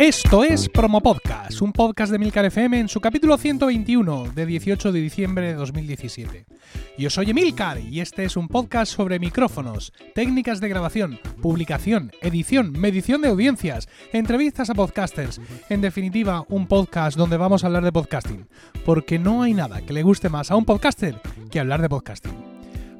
Esto es Promo Podcast, un podcast de Milcar FM en su capítulo 121 de 18 de diciembre de 2017. Yo soy Emilcar y este es un podcast sobre micrófonos, técnicas de grabación, publicación, edición, medición de audiencias, entrevistas a podcasters, en definitiva un podcast donde vamos a hablar de podcasting, porque no hay nada que le guste más a un podcaster que hablar de podcasting.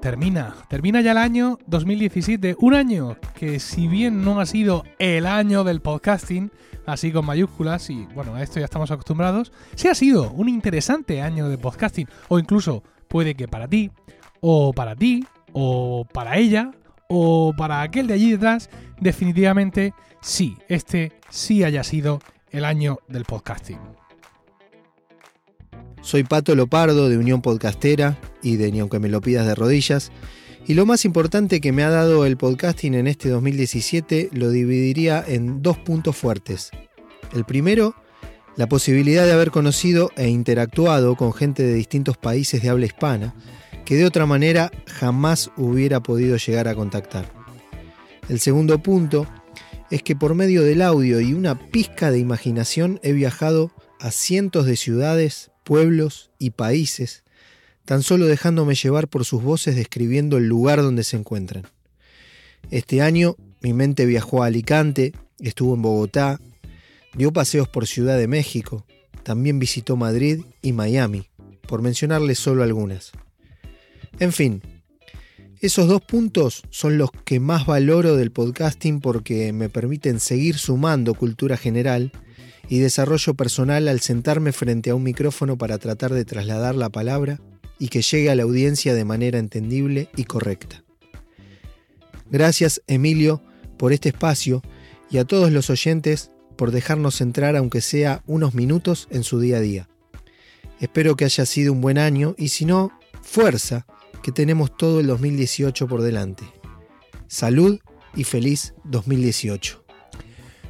termina, termina ya el año 2017, un año que si bien no ha sido el año del podcasting, así con mayúsculas, y bueno, a esto ya estamos acostumbrados, sí ha sido un interesante año de podcasting, o incluso puede que para ti, o para ti, o para ella, o para aquel de allí detrás, definitivamente sí, este sí haya sido el año del podcasting. Soy Pato Lopardo de Unión Podcastera y de Ni aunque me lo pidas de rodillas. Y lo más importante que me ha dado el podcasting en este 2017 lo dividiría en dos puntos fuertes. El primero, la posibilidad de haber conocido e interactuado con gente de distintos países de habla hispana, que de otra manera jamás hubiera podido llegar a contactar. El segundo punto es que por medio del audio y una pizca de imaginación he viajado a cientos de ciudades, pueblos y países, tan solo dejándome llevar por sus voces describiendo el lugar donde se encuentran. Este año mi mente viajó a Alicante, estuvo en Bogotá, dio paseos por Ciudad de México, también visitó Madrid y Miami, por mencionarles solo algunas. En fin, esos dos puntos son los que más valoro del podcasting porque me permiten seguir sumando cultura general y desarrollo personal al sentarme frente a un micrófono para tratar de trasladar la palabra y que llegue a la audiencia de manera entendible y correcta. Gracias, Emilio, por este espacio y a todos los oyentes por dejarnos entrar aunque sea unos minutos en su día a día. Espero que haya sido un buen año y si no, fuerza, que tenemos todo el 2018 por delante. Salud y feliz 2018.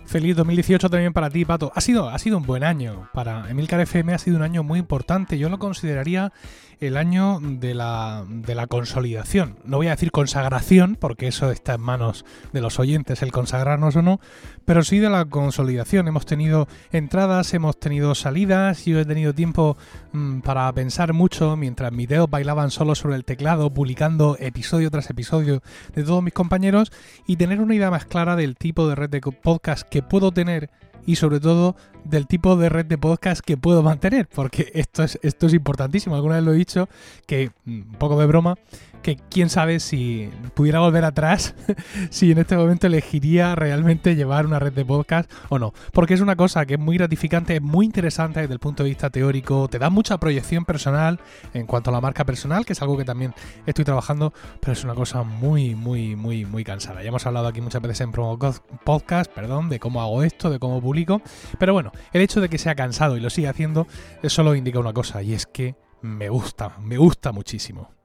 Feliz 2018 también para ti, Pato. Ha sido, ha sido un buen año. Para Emilcar FM ha sido un año muy importante. Yo lo consideraría el año de la, de la consolidación. No voy a decir consagración, porque eso está en manos de los oyentes, el consagrarnos o no, pero sí de la consolidación. Hemos tenido entradas, hemos tenido salidas, yo he tenido tiempo mm, para pensar mucho mientras mis dedos bailaban solo sobre el teclado, publicando episodio tras episodio de todos mis compañeros y tener una idea más clara del tipo de red de podcast que puedo tener y sobre todo del tipo de red de podcast que puedo mantener, porque esto es, esto es importantísimo. Alguna vez lo he dicho, que mm, un poco de broma, que quién sabe si pudiera volver atrás, si en este momento elegiría realmente llevar una red de podcast o no. Porque es una cosa que es muy gratificante, es muy interesante desde el punto de vista teórico, te da mucha proyección personal en cuanto a la marca personal, que es algo que también estoy trabajando, pero es una cosa muy, muy, muy, muy cansada. Ya hemos hablado aquí muchas veces en Promo Podcast, perdón, de cómo hago esto, de cómo publico, pero bueno, el hecho de que sea cansado y lo siga haciendo, solo indica una cosa, y es que me gusta, me gusta muchísimo.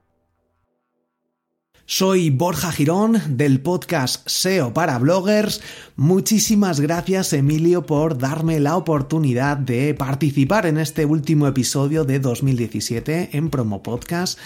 Soy Borja Girón del podcast SEO para bloggers. Muchísimas gracias Emilio por darme la oportunidad de participar en este último episodio de 2017 en Promo Podcast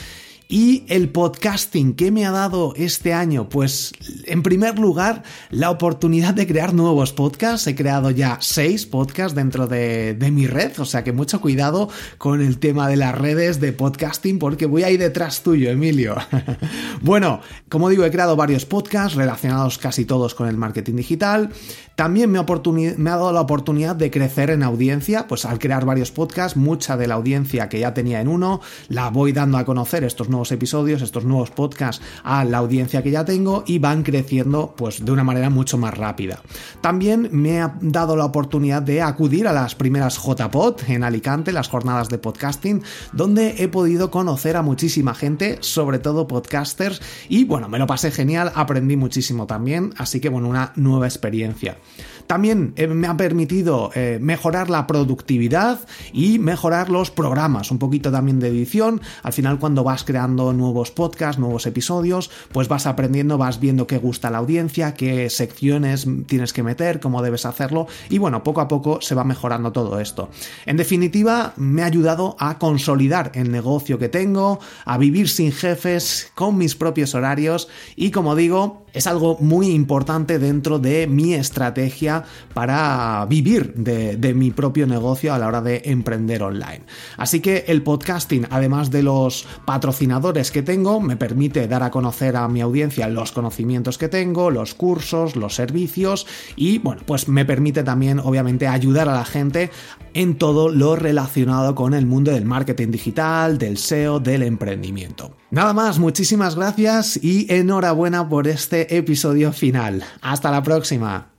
y el podcasting que me ha dado este año, pues en primer lugar la oportunidad de crear nuevos podcasts. He creado ya seis podcasts dentro de, de mi red, o sea que mucho cuidado con el tema de las redes de podcasting porque voy ahí detrás tuyo, Emilio. bueno, como digo, he creado varios podcasts relacionados casi todos con el marketing digital. También me me ha dado la oportunidad de crecer en audiencia, pues al crear varios podcasts, mucha de la audiencia que ya tenía en uno, la voy dando a conocer estos nuevos episodios, estos nuevos podcasts a la audiencia que ya tengo y van creciendo pues de una manera mucho más rápida. También me ha dado la oportunidad de acudir a las primeras JPod en Alicante, las jornadas de podcasting, donde he podido conocer a muchísima gente, sobre todo podcasters, y bueno, me lo pasé genial, aprendí muchísimo también, así que bueno, una nueva experiencia. También eh, me ha permitido eh, mejorar la productividad y mejorar los programas, un poquito también de edición. Al final cuando vas creando nuevos podcasts, nuevos episodios, pues vas aprendiendo, vas viendo qué gusta la audiencia, qué secciones tienes que meter, cómo debes hacerlo y bueno, poco a poco se va mejorando todo esto. En definitiva, me ha ayudado a consolidar el negocio que tengo, a vivir sin jefes, con mis propios horarios y como digo, es algo muy importante dentro de mi estrategia para vivir de, mi propio negocio a la hora de emprender online. Así que el podcasting, además de los patrocinadores que tengo, me permite dar a conocer a mi audiencia los conocimientos que tengo, los cursos, los servicios y bueno, pues me permite también obviamente ayudar a la gente en todo lo relacionado con el mundo del marketing digital, del SEO, del emprendimiento. Nada más, muchísimas gracias y enhorabuena por este episodio final. Hasta la próxima.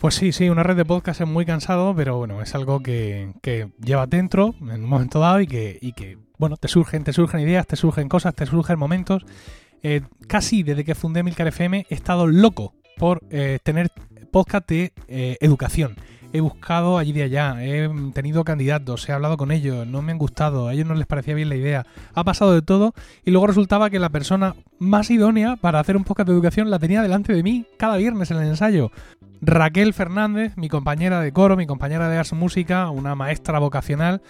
Pues sí, sí, una red de podcast es muy cansado, pero bueno, es algo que, llevas dentro en un momento dado y que, y que, bueno, te surgen, te surgen ideas, te surgen cosas, te surgen momentos. Eh, casi desde que fundé Milcar FM he estado loco por eh, tener podcast de eh, educación he buscado allí de allá, he tenido candidatos, he hablado con ellos, no me han gustado, a ellos no les parecía bien la idea, ha pasado de todo y luego resultaba que la persona más idónea para hacer un podcast de educación la tenía delante de mí cada viernes en el ensayo. Raquel Fernández, mi compañera de coro, mi compañera de Ars Música, una maestra vocacional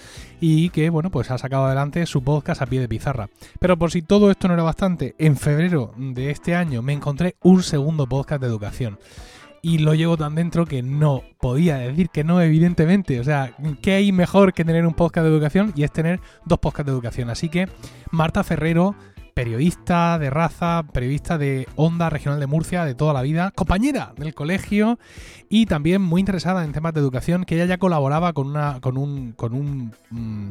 y que, bueno, pues ha sacado adelante su podcast a pie de pizarra. Pero por si todo esto no era bastante, en febrero de este año me encontré un segundo podcast de educación y lo llevo tan dentro que no podía decir que no, evidentemente. O sea, ¿qué hay mejor que tener un podcast de educación? Y es tener dos podcasts de educación. Así que Marta Ferrero periodista de raza, periodista de Onda Regional de Murcia de toda la vida, compañera del colegio y también muy interesada en temas de educación, que ella ya colaboraba con, una, con, un, con, un, mm,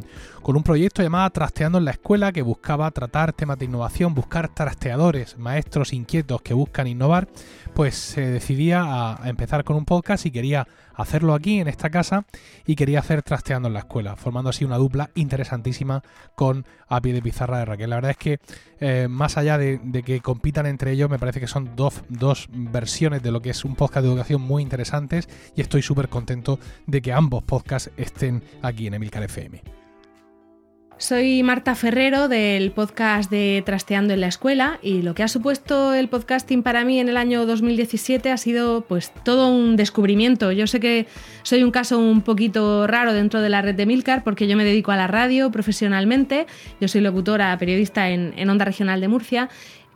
con un proyecto llamado Trasteando en la Escuela, que buscaba tratar temas de innovación, buscar trasteadores, maestros inquietos que buscan innovar, pues se decidía a empezar con un podcast y quería hacerlo aquí en esta casa y quería hacer trasteando en la escuela, formando así una dupla interesantísima con A pie de pizarra de Raquel. La verdad es que eh, más allá de, que compitan entre ellos, me parece que son dos, dos versiones de lo que es un podcast de educación muy interesantes y estoy súper contento de que ambos podcasts estén aquí en Emilcar FM. Soy Marta Ferrero del podcast de Trasteando en la Escuela y lo que ha supuesto el podcasting para mí en el año 2017 ha sido pues todo un descubrimiento. Yo sé que soy un caso un poquito raro dentro de la red de Milcar porque yo me dedico a la radio profesionalmente, yo soy locutora, periodista en, en Onda Regional de Murcia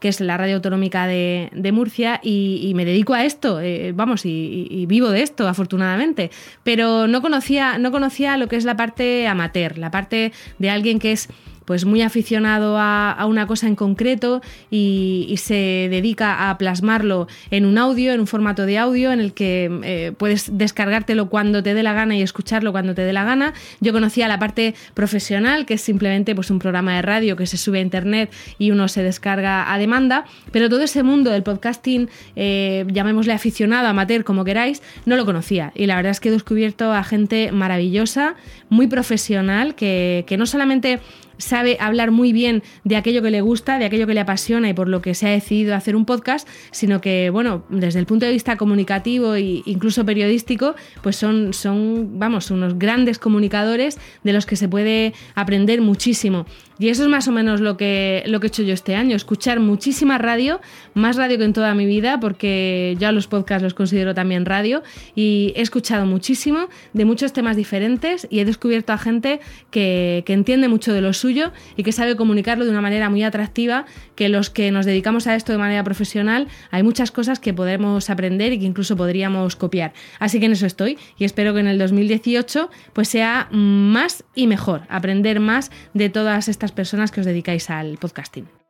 que es la radio autonómica de, Murcia, y, me dedico a esto, eh, vamos, y, vivo de esto, afortunadamente. Pero no conocía, no conocía lo que es la parte amateur, la parte de alguien que es pues muy aficionado a, una cosa en concreto y, se dedica a plasmarlo en un audio, en un formato de audio en el que eh, puedes descargártelo cuando te dé la gana y escucharlo cuando te dé la gana. Yo conocía la parte profesional, que es simplemente pues, un programa de radio que se sube a internet y uno se descarga a demanda, pero todo ese mundo del podcasting, eh, llamémosle aficionado, amateur, como queráis, no lo conocía. Y la verdad es que he descubierto a gente maravillosa, muy profesional, que, que no solamente sabe hablar muy bien de aquello que le gusta, de aquello que le apasiona y por lo que se ha decidido hacer un podcast, sino que, bueno, desde el punto de vista comunicativo e incluso periodístico, pues son, son, vamos, unos grandes comunicadores de los que se puede aprender muchísimo. Y eso es más o menos lo que, lo que he hecho yo este año, escuchar muchísima radio, más radio que en toda mi vida, porque ya los podcasts los considero también radio, y he escuchado muchísimo de muchos temas diferentes y he descubierto a gente que, que entiende mucho de lo suyo y que sabe comunicarlo de una manera muy atractiva, que los que nos dedicamos a esto de manera profesional, hay muchas cosas que podemos aprender y que incluso podríamos copiar. Así que en eso estoy y espero que en el 2018 pues sea más y mejor, aprender más de todas estas personas que os dedicáis al podcasting.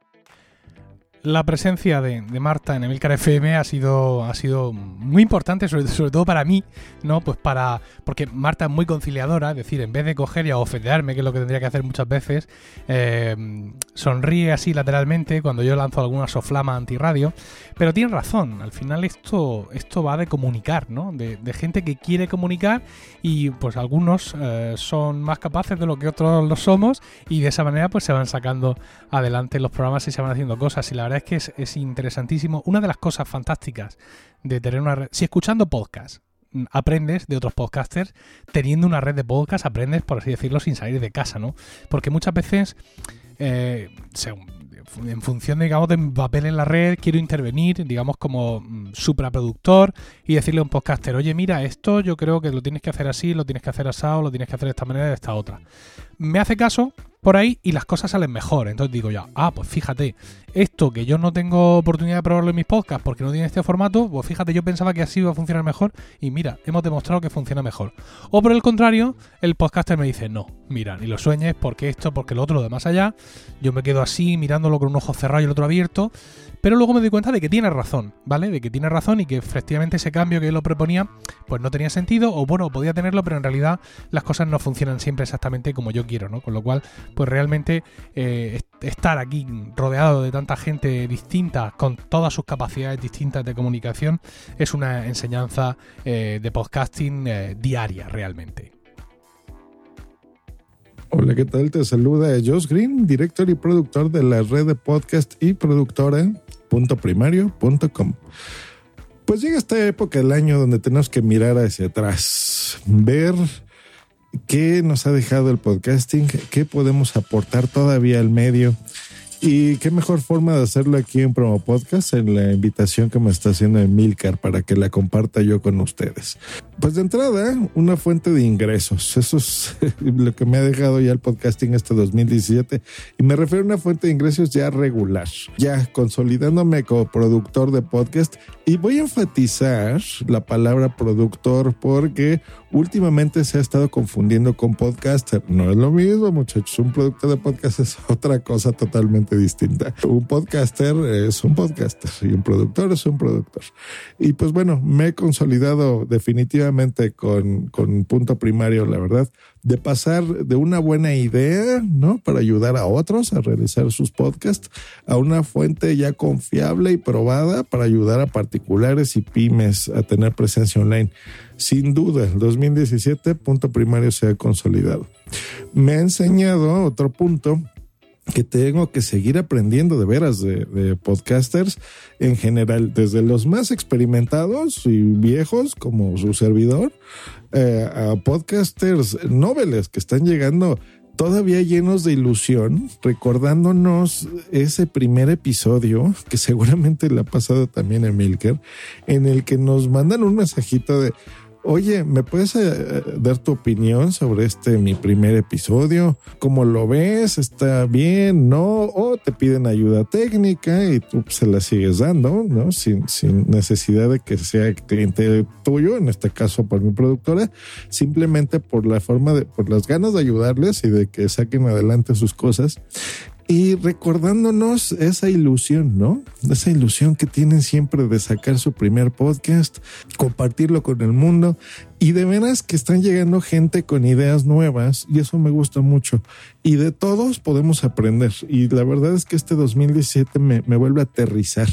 La presencia de, Marta en Emilcar FM ha sido, ha sido muy importante, sobre, todo para mí, ¿no? Pues para. Porque Marta es muy conciliadora, es decir, en vez de coger y ofenderme, que es lo que tendría que hacer muchas veces, eh, sonríe así lateralmente cuando yo lanzo alguna soflama antirradio. Pero tiene razón, al final esto, esto va de comunicar, ¿no? De, gente que quiere comunicar y pues algunos eh, son más capaces de lo que otros lo somos y de esa manera pues se van sacando adelante los programas y se van haciendo cosas. Y la verdad es que es, interesantísimo. Una de las cosas fantásticas de tener una red, si escuchando podcast mm, aprendes de otros podcasters, teniendo una red de podcast aprendes, por así decirlo, sin salir de casa, ¿no? Porque muchas veces, eh, en función, digamos, de mi papel en la red, quiero intervenir, digamos, como mm, supraproductor y decirle a un podcaster, oye, mira, esto yo creo que lo tienes que hacer así, lo tienes que hacer asado, lo tienes que hacer de esta manera, de esta otra. Me hace caso, por ahí y las cosas salen mejor. Entonces digo ya, ah, pues fíjate, esto que yo no tengo oportunidad de probarlo en mis podcasts porque no tiene este formato, pues fíjate, yo pensaba que así iba a funcionar mejor y mira, hemos demostrado que funciona mejor. O por el contrario, el podcaster me dice, no, mira, ni lo sueñes porque esto, porque lo otro, lo de más allá, yo me quedo así mirándolo con un ojo cerrado y el otro abierto pero luego me doy cuenta de que tiene razón, ¿vale? De que tiene razón y que efectivamente ese cambio que él lo proponía, pues no tenía sentido, o bueno, podía tenerlo, pero en realidad las cosas no funcionan siempre exactamente como yo quiero, ¿no? Con lo cual, pues realmente eh, estar aquí rodeado de tanta gente distinta, con todas sus capacidades distintas de comunicación, es una enseñanza eh, de podcasting eh, diaria realmente. Hola, ¿qué tal? Te saluda Josh Green, director y productor de la red de podcast y productora primario.com. Pues llega esta época del año donde tenemos que mirar hacia atrás, ver qué nos ha dejado el podcasting, qué podemos aportar todavía al medio y qué mejor forma de hacerlo aquí en Promo Podcast, en la invitación que me está haciendo Emilcar para que la comparta yo con ustedes. Pues de entrada, una fuente de ingresos. Eso es lo que me ha dejado ya el podcasting este 2017. Y me refiero a una fuente de ingresos ya regular, ya consolidándome como productor de podcast. Y voy a enfatizar la palabra productor porque últimamente se ha estado confundiendo con podcaster. No es lo mismo, muchachos. Un productor de podcast es otra cosa totalmente distinta. Un podcaster es un podcaster y un productor es un productor. Y pues bueno, me he consolidado definitivamente con, con punto primario, la verdad, de pasar de una buena idea, ¿no? Para ayudar a otros a realizar sus podcasts, a una fuente ya confiable y probada para ayudar a particulares y pymes a tener presencia online. Sin duda, el 2017, punto primario se ha consolidado. Me ha enseñado otro punto que tengo que seguir aprendiendo de veras de, podcasters en general, desde los más experimentados y viejos como su servidor, eh, a podcasters noveles que están llegando todavía llenos de ilusión, recordándonos ese primer episodio que seguramente le ha pasado también a Milker, en el que nos mandan un mensajito de Oye, ¿me puedes eh, dar tu opinión sobre este mi primer episodio? ¿Cómo lo ves? ¿Está bien? ¿No? O te piden ayuda técnica y tú se la sigues dando, ¿no? Sin, sin necesidad de que sea cliente tuyo, en este caso por mi productora, simplemente por la forma de, por las ganas de ayudarles y de que saquen adelante sus cosas y recordándonos esa ilusión, ¿no? Esa ilusión que tienen siempre de sacar su primer podcast, compartirlo con el mundo y de veras que están llegando gente con ideas nuevas y eso me gusta mucho. Y de todos podemos aprender y la verdad es que este 2017 me, me vuelve a aterrizar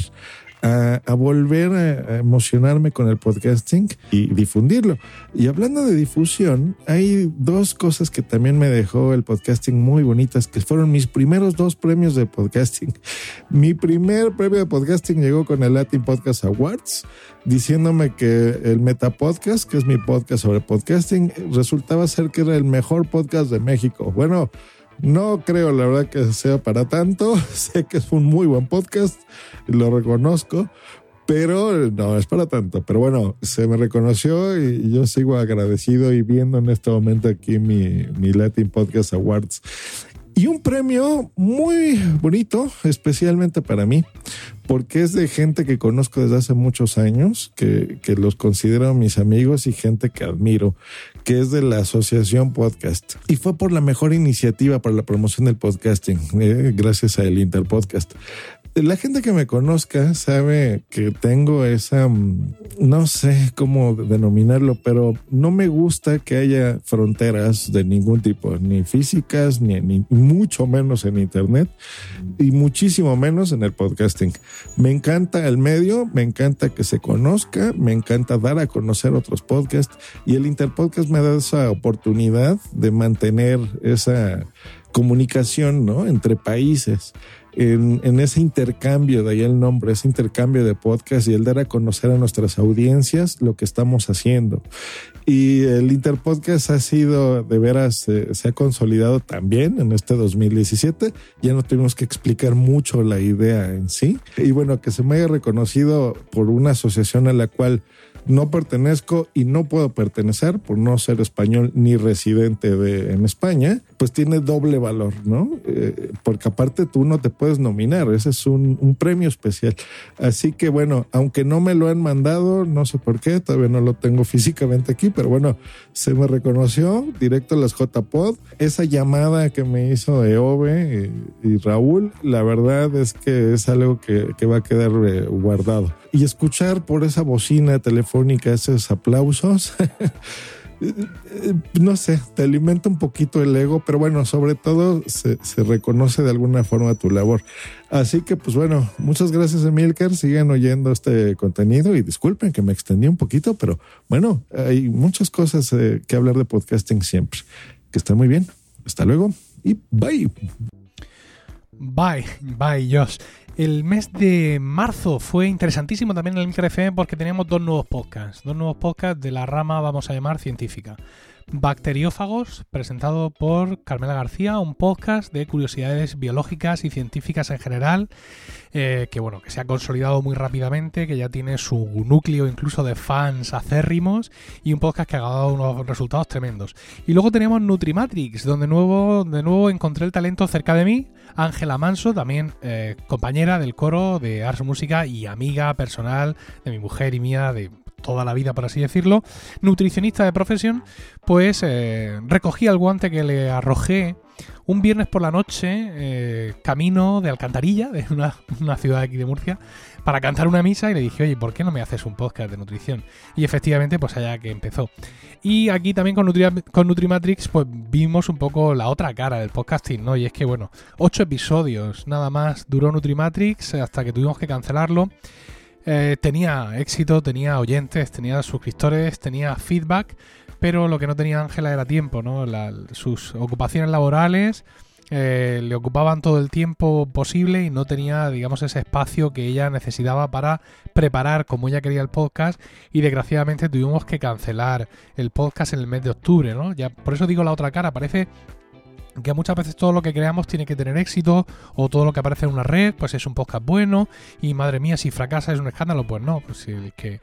a, volver a, emocionarme con el podcasting y difundirlo. Y hablando de difusión, hay dos cosas que también me dejó el podcasting muy bonitas, que fueron mis primeros dos premios de podcasting. Mi primer premio de podcasting llegó con el Latin Podcast Awards, diciéndome que el Meta Podcast, que es mi podcast sobre podcasting, resultaba ser que era el mejor podcast de México. Bueno, no creo, la verdad, que sea para tanto. sé que es un muy buen podcast, lo reconozco, pero no es para tanto. Pero bueno, se me reconoció y yo sigo agradecido y viendo en este momento aquí mi, Latin Podcast Awards. Y un premio muy bonito, especialmente para mí, porque es de gente que conozco desde hace muchos años, que, los considero mis amigos y gente que admiro, que es de la Asociación Podcast. Y fue por la mejor iniciativa para la promoción del podcasting, eh, gracias a el Interpodcast. La gente que me conozca sabe que tengo esa, mm, no sé cómo denominarlo, pero no me gusta que haya fronteras de ningún tipo, ni físicas, ni, ni mucho menos en Internet y muchísimo menos en el podcasting. Me encanta el medio, me encanta que se conozca, me encanta dar a conocer otros podcasts y el Interpodcast me da esa oportunidad de mantener esa comunicación ¿no? entre países en, ese intercambio, de ahí el nombre, ese intercambio de podcast y el dar a conocer a nuestras audiencias lo que estamos haciendo. Y el Interpodcast ha sido, de veras, eh, se ha consolidado también en este 2017. Ya no tuvimos que explicar mucho la idea en sí. Y bueno, que se me haya reconocido por una asociación a la cual no pertenezco y no puedo pertenecer por no ser español ni residente de, en España, pues tiene doble valor, ¿no? Eh, porque aparte tú no te puedes nominar, ese es un, premio especial. Así que bueno, aunque no me lo han mandado, no sé por qué, todavía no lo tengo físicamente aquí, pero bueno, se me reconoció directo a las JPod. Esa llamada que me hizo Eove y, Raúl, la verdad es que es algo que, que va a quedar eh, guardado. Y escuchar por esa bocina telefónica esos aplausos. no sé, te alimenta un poquito el ego, pero bueno, sobre todo se, se, reconoce de alguna forma tu labor. Así que, pues bueno, muchas gracias, Emilcar. Sigan oyendo este contenido y disculpen que me extendí un poquito, pero bueno, hay muchas cosas eh, que hablar de podcasting siempre. Que estén muy bien. Hasta luego y bye. Bye, bye, Josh. El mes de marzo fue interesantísimo también en el Micro FM porque teníamos dos nuevos podcasts, dos nuevos podcasts de la rama, vamos a llamar, científica. Bacteriófagos, presentado por Carmela García, un podcast de curiosidades biológicas y científicas en general, eh, que bueno, que se ha consolidado muy rápidamente, que ya tiene su núcleo incluso de fans acérrimos y un podcast que ha dado unos resultados tremendos. Y luego tenemos Nutrimatrix, donde nuevo, de nuevo encontré el talento cerca de mí, Ángela Manso, también eh, compañera del coro de Ars Música y amiga personal de mi mujer y mía de toda la vida, por así decirlo, nutricionista de profesión, pues eh, recogí el guante que le arrojé un viernes por la noche, eh, camino de Alcantarilla, de una, una, ciudad aquí de Murcia, para cantar una misa y le dije, oye, ¿por qué no me haces un podcast de nutrición? Y efectivamente, pues allá que empezó. Y aquí también con, Nutri con Nutrimatrix, pues vimos un poco la otra cara del podcasting, ¿no? Y es que, bueno, ocho episodios nada más duró Nutrimatrix hasta que tuvimos que cancelarlo. Eh, tenía éxito, tenía oyentes, tenía suscriptores, tenía feedback, pero lo que no tenía Ángela era tiempo, ¿no? Sus ocupaciones laborales eh, le ocupaban todo el tiempo posible y no tenía, digamos, ese espacio que ella necesitaba para preparar como ella quería el podcast y desgraciadamente tuvimos que cancelar el podcast en el mes de octubre, ¿no? Ya, por eso digo la otra cara, parece que muchas veces todo lo que creamos tiene que tener éxito o todo lo que aparece en una red pues es un podcast bueno y madre mía si fracasa es un escándalo pues no pues si que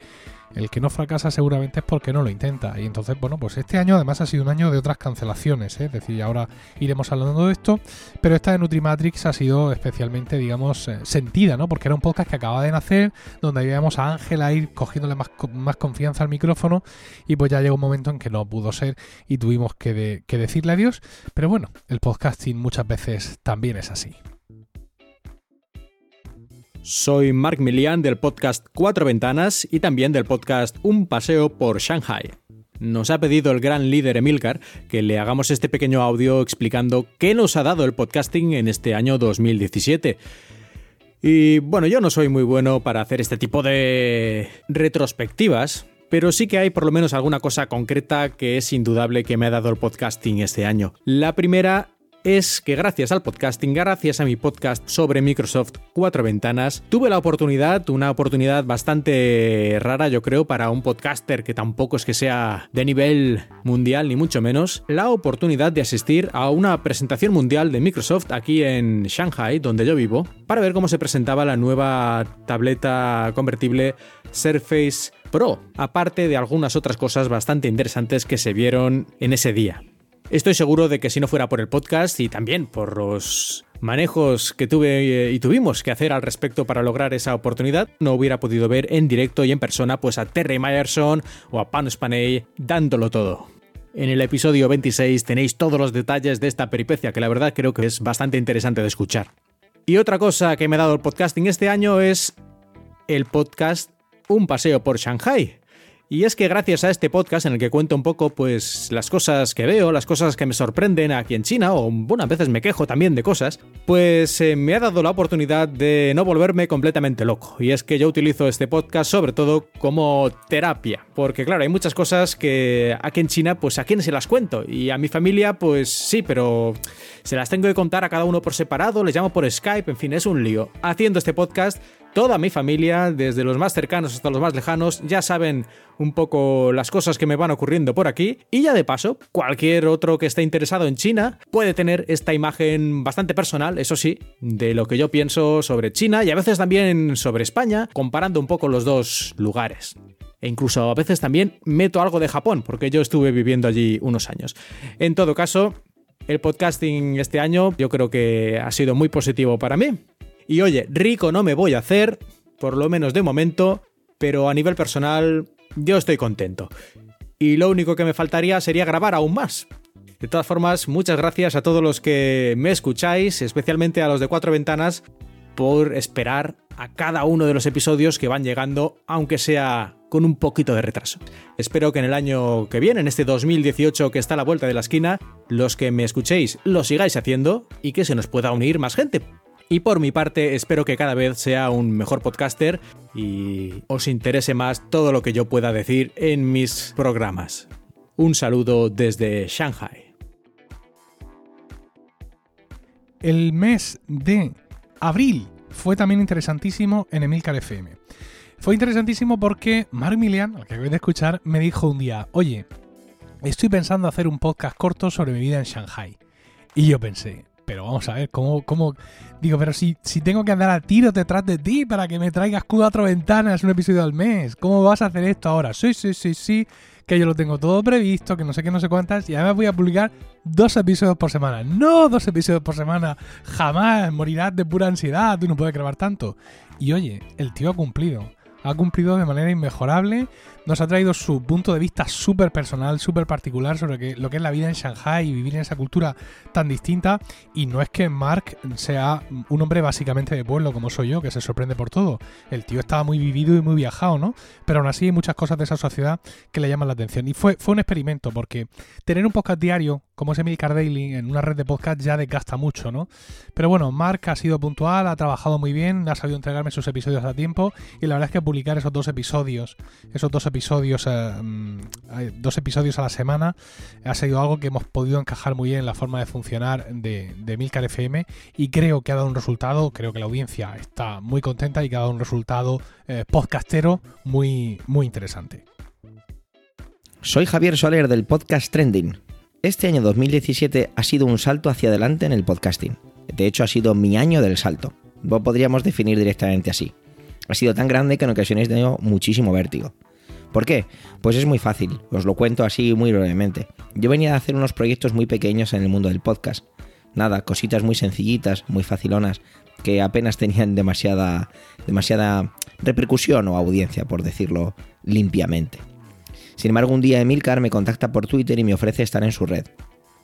el que no fracasa seguramente es porque no lo intenta y entonces bueno pues este año además ha sido un año de otras cancelaciones ¿eh? es decir ahora iremos hablando de esto pero esta de Nutrimatrix ha sido especialmente digamos eh, sentida no porque era un podcast que acaba de nacer donde íbamos a Ángela ir cogiéndole más, más confianza al micrófono y pues ya llegó un momento en que no pudo ser y tuvimos que, que decirle adiós pero bueno el podcasting muchas veces también es así. Soy Mark Milian del podcast Cuatro Ventanas y también del podcast Un Paseo por Shanghai. Nos ha pedido el gran líder Emilcar que le hagamos este pequeño audio explicando qué nos ha dado el podcasting en este año 2017. Y bueno, yo no soy muy bueno para hacer este tipo de retrospectivas, pero sí que hay por lo menos alguna cosa concreta que es indudable que me ha dado el podcasting este año. La primera es que gracias al podcasting, gracias a mi podcast sobre Microsoft Cuatro Ventanas, tuve la oportunidad, una oportunidad bastante rara yo creo para un podcaster que tampoco es que sea de nivel mundial ni mucho menos, la oportunidad de asistir a una presentación mundial de Microsoft aquí en Shanghai, donde yo vivo, para ver cómo se presentaba la nueva tableta convertible Surface Pro, aparte de algunas otras cosas bastante interesantes que se vieron en ese día. Estoy seguro de que si no fuera por el podcast y también por los manejos que tuve eh, y tuvimos que hacer al respecto para lograr esa oportunidad, no hubiera podido ver en directo y en persona pues a Terry Myerson o a Pan Spaney dándolo todo. En el episodio 26 tenéis todos los detalles de esta peripecia que la verdad creo que es bastante interesante de escuchar. Y otra cosa que me ha dado el podcasting este año es el podcast Un paseo por Shanghai. Y es que gracias a este podcast en el que cuento un poco pues las cosas que veo, las cosas que me sorprenden aquí en China, o bueno, a veces me quejo también de cosas, pues eh, me ha dado la oportunidad de no volverme completamente loco. Y es que yo utilizo este podcast sobre todo como terapia, porque claro, hay muchas cosas que aquí en China pues a quién se las cuento, y a mi familia pues sí, pero se las tengo que contar a cada uno por separado, les llamo por Skype, en fin, es un lío. Haciendo este podcast Toda mi familia, desde los más cercanos hasta los más lejanos, ya saben un poco las cosas que me van ocurriendo por aquí. Y ya de paso, cualquier otro que esté interesado en China puede tener esta imagen bastante personal, eso sí, de lo que yo pienso sobre China y a veces también sobre España, comparando un poco los dos lugares. E incluso a veces también meto algo de Japón, porque yo estuve viviendo allí unos años. En todo caso, el podcasting este año yo creo que ha sido muy positivo para mí. Y oye, rico no me voy a hacer, por lo menos de momento, pero a nivel personal yo estoy contento. Y lo único que me faltaría sería grabar aún más. De todas formas, muchas gracias a todos los que me escucháis, especialmente a los de Cuatro Ventanas, por esperar a cada uno de los episodios que van llegando, aunque sea con un poquito de retraso. Espero que en el año que viene, en este 2018 que está a la vuelta de la esquina, los que me escuchéis lo sigáis haciendo y que se nos pueda unir más gente. Y por mi parte, espero que cada vez sea un mejor podcaster y os interese más todo lo que yo pueda decir en mis programas. Un saludo desde Shanghai. El mes de abril fue también interesantísimo en Emilcar FM. Fue interesantísimo porque Mark Milian, al que acabé de escuchar, me dijo un día, oye, estoy pensando hacer un podcast corto sobre mi vida en Shanghai. Y yo pensé, pero vamos a ver, ¿cómo, cómo? Digo, pero si, si tengo que andar a tiro detrás de ti para que me traigas cuatro ventanas un episodio al mes, ¿cómo vas a hacer esto ahora? Sí, sí, sí, sí, que yo lo tengo todo previsto, que no sé qué, no sé cuántas, y además voy a publicar dos episodios por semana. No dos episodios por semana, jamás, morirás de pura ansiedad, tú no puedes grabar tanto. Y oye, el tío ha cumplido ha cumplido de manera inmejorable nos ha traído su punto de vista súper personal, súper particular sobre lo que es la vida en Shanghai y vivir en esa cultura tan distinta. Y no es que Mark sea un hombre básicamente de pueblo como soy yo, que se sorprende por todo. El tío estaba muy vivido y muy viajado, ¿no? Pero aún así hay muchas cosas de esa sociedad que le llaman la atención. Y fue, fue un experimento, porque tener un podcast diario como es Emil Daily en una red de podcast ya desgasta mucho, ¿no? Pero bueno, Mark ha sido puntual, ha trabajado muy bien, ha sabido entregarme sus episodios a tiempo y la verdad es que publicar esos dos episodios, esos dos episodios episodios, eh, mm, dos episodios a la semana, ha sido algo que hemos podido encajar muy bien en la forma de funcionar de, de Milcar FM y creo que ha dado un resultado, creo que la audiencia está muy contenta y que ha dado un resultado eh, podcastero muy, muy interesante. Soy Javier Soler del podcast Trending. Este año 2017 ha sido un salto hacia adelante en el podcasting. De hecho, ha sido mi año del salto. Lo podríamos definir directamente así. Ha sido tan grande que en ocasiones he tenido muchísimo vértigo. ¿Por qué? Pues es muy fácil, os lo cuento así muy brevemente. Yo venía a hacer unos proyectos muy pequeños en el mundo del podcast. Nada, cositas muy sencillitas, muy facilonas, que apenas tenían demasiada, demasiada repercusión o audiencia, por decirlo limpiamente. Sin embargo, un día Emilcar me contacta por Twitter y me ofrece estar en su red.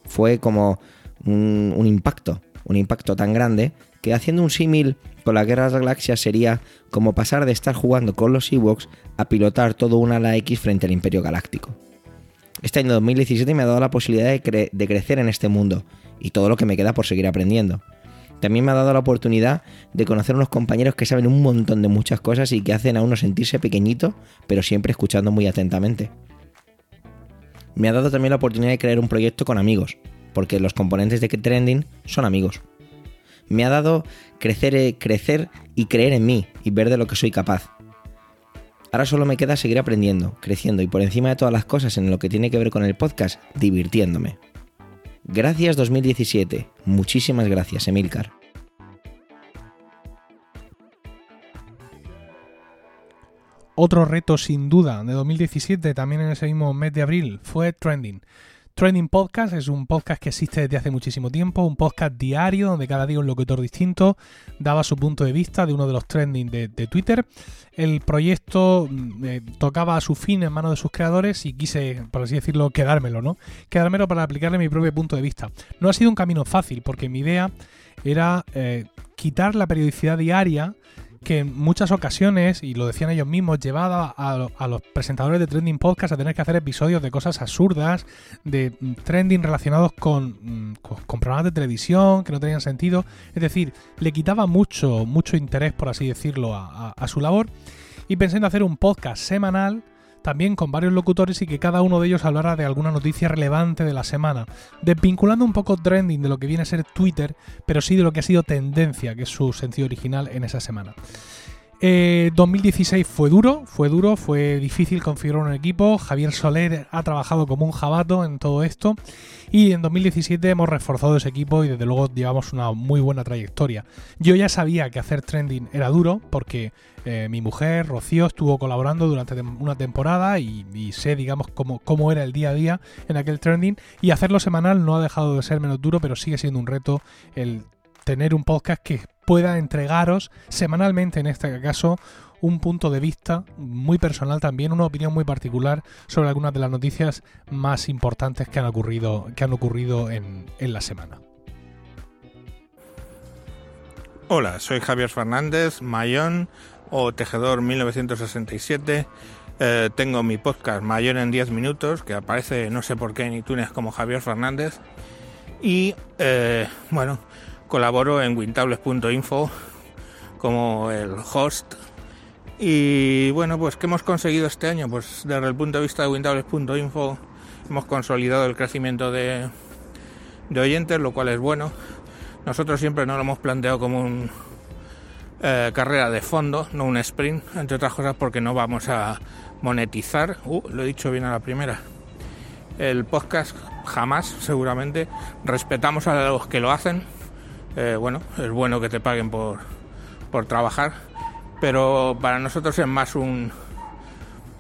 Fue como un, un impacto, un impacto tan grande que haciendo un símil con la Guerra de las Galaxias sería como pasar de estar jugando con los Ewoks a pilotar todo un ala X frente al Imperio Galáctico. Este año 2017 me ha dado la posibilidad de, de crecer en este mundo y todo lo que me queda por seguir aprendiendo. También me ha dado la oportunidad de conocer unos compañeros que saben un montón de muchas cosas y que hacen a uno sentirse pequeñito, pero siempre escuchando muy atentamente. Me ha dado también la oportunidad de crear un proyecto con amigos, porque los componentes de Trending son amigos me ha dado crecer, eh, crecer y creer en mí y ver de lo que soy capaz. Ahora solo me queda seguir aprendiendo, creciendo y por encima de todas las cosas en lo que tiene que ver con el podcast, divirtiéndome. Gracias 2017. Muchísimas gracias, Emilcar. Otro reto sin duda de 2017, también en ese mismo mes de abril, fue Trending. Trending Podcast es un podcast que existe desde hace muchísimo tiempo, un podcast diario donde cada día un locutor distinto daba su punto de vista de uno de los trending de, Twitter. El proyecto mm, eh, tocaba a su fin en manos de sus creadores y quise, por así decirlo, quedármelo, ¿no? Quedármelo para aplicarle mi propio punto de vista. No ha sido un camino fácil porque mi idea era eh, quitar la periodicidad diaria que en muchas ocasiones, y lo decían ellos mismos, llevaba a, los presentadores de Trending Podcast a tener que hacer episodios de cosas absurdas, de mm, trending relacionados con, mm, con, programas de televisión que no tenían sentido. Es decir, le quitaba mucho, mucho interés, por así decirlo, a, a, a su labor. Y pensé en hacer un podcast semanal también con varios locutores y que cada uno de ellos hablara de alguna noticia relevante de la semana, desvinculando un poco trending de lo que viene a ser Twitter, pero sí de lo que ha sido tendencia, que es su sentido original en esa semana. Eh, 2016 fue duro, fue duro, fue difícil configurar un equipo. Javier Soler ha trabajado como un jabato en todo esto. Y en 2017 hemos reforzado ese equipo y desde luego llevamos una muy buena trayectoria. Yo ya sabía que hacer trending era duro porque eh, mi mujer, Rocío, estuvo colaborando durante una temporada y, y sé, digamos, cómo, cómo, era el día a día en aquel trending. Y hacerlo semanal no ha dejado de ser menos duro, pero sigue siendo un reto el tener un podcast que pueda entregaros semanalmente, en este caso, un punto de vista muy personal también, una opinión muy particular sobre algunas de las noticias más importantes que han ocurrido, que han ocurrido en, en la semana. Hola, soy Javier Fernández, Mayón o Tejedor 1967. Eh, tengo mi podcast Mayón en 10 minutos, que aparece no sé por qué en iTunes como Javier Fernández. Y eh, bueno, colaboro en wintables.info como el host. Y bueno, pues ¿qué hemos conseguido este año? Pues desde el punto de vista de wintables.info hemos consolidado el crecimiento de, de oyentes, lo cual es bueno. Nosotros siempre nos lo hemos planteado como un eh, carrera de fondo, no un sprint, entre otras cosas porque no vamos a monetizar. Uh, lo he dicho bien a la primera. El podcast jamás, seguramente. Respetamos a los que lo hacen. Eh, bueno, es bueno que te paguen por, por trabajar, pero para nosotros es más un,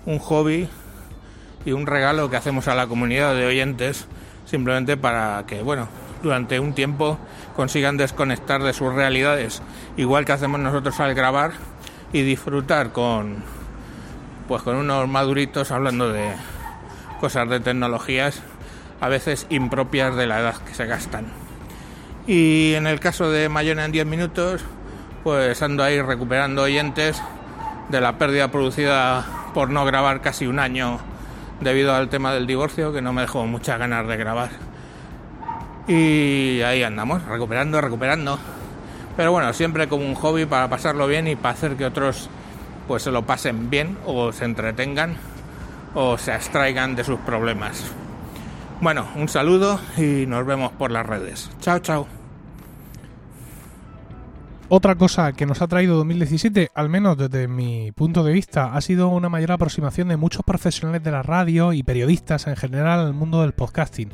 un hobby y un regalo que hacemos a la comunidad de oyentes simplemente para que, bueno, durante un tiempo consigan desconectar de sus realidades, igual que hacemos nosotros al grabar y disfrutar con pues con unos maduritos hablando de cosas de tecnologías a veces impropias de la edad que se gastan. Y en el caso de Mayona en 10 minutos, pues ando ahí recuperando oyentes de la pérdida producida por no grabar casi un año debido al tema del divorcio, que no me dejó muchas ganas de grabar. Y ahí andamos, recuperando, recuperando. Pero bueno, siempre como un hobby para pasarlo bien y para hacer que otros pues se lo pasen bien o se entretengan o se abstraigan de sus problemas. Bueno, un saludo y nos vemos por las redes. Chao, chao. Otra cosa que nos ha traído 2017, al menos desde mi punto de vista, ha sido una mayor aproximación de muchos profesionales de la radio y periodistas en general al mundo del podcasting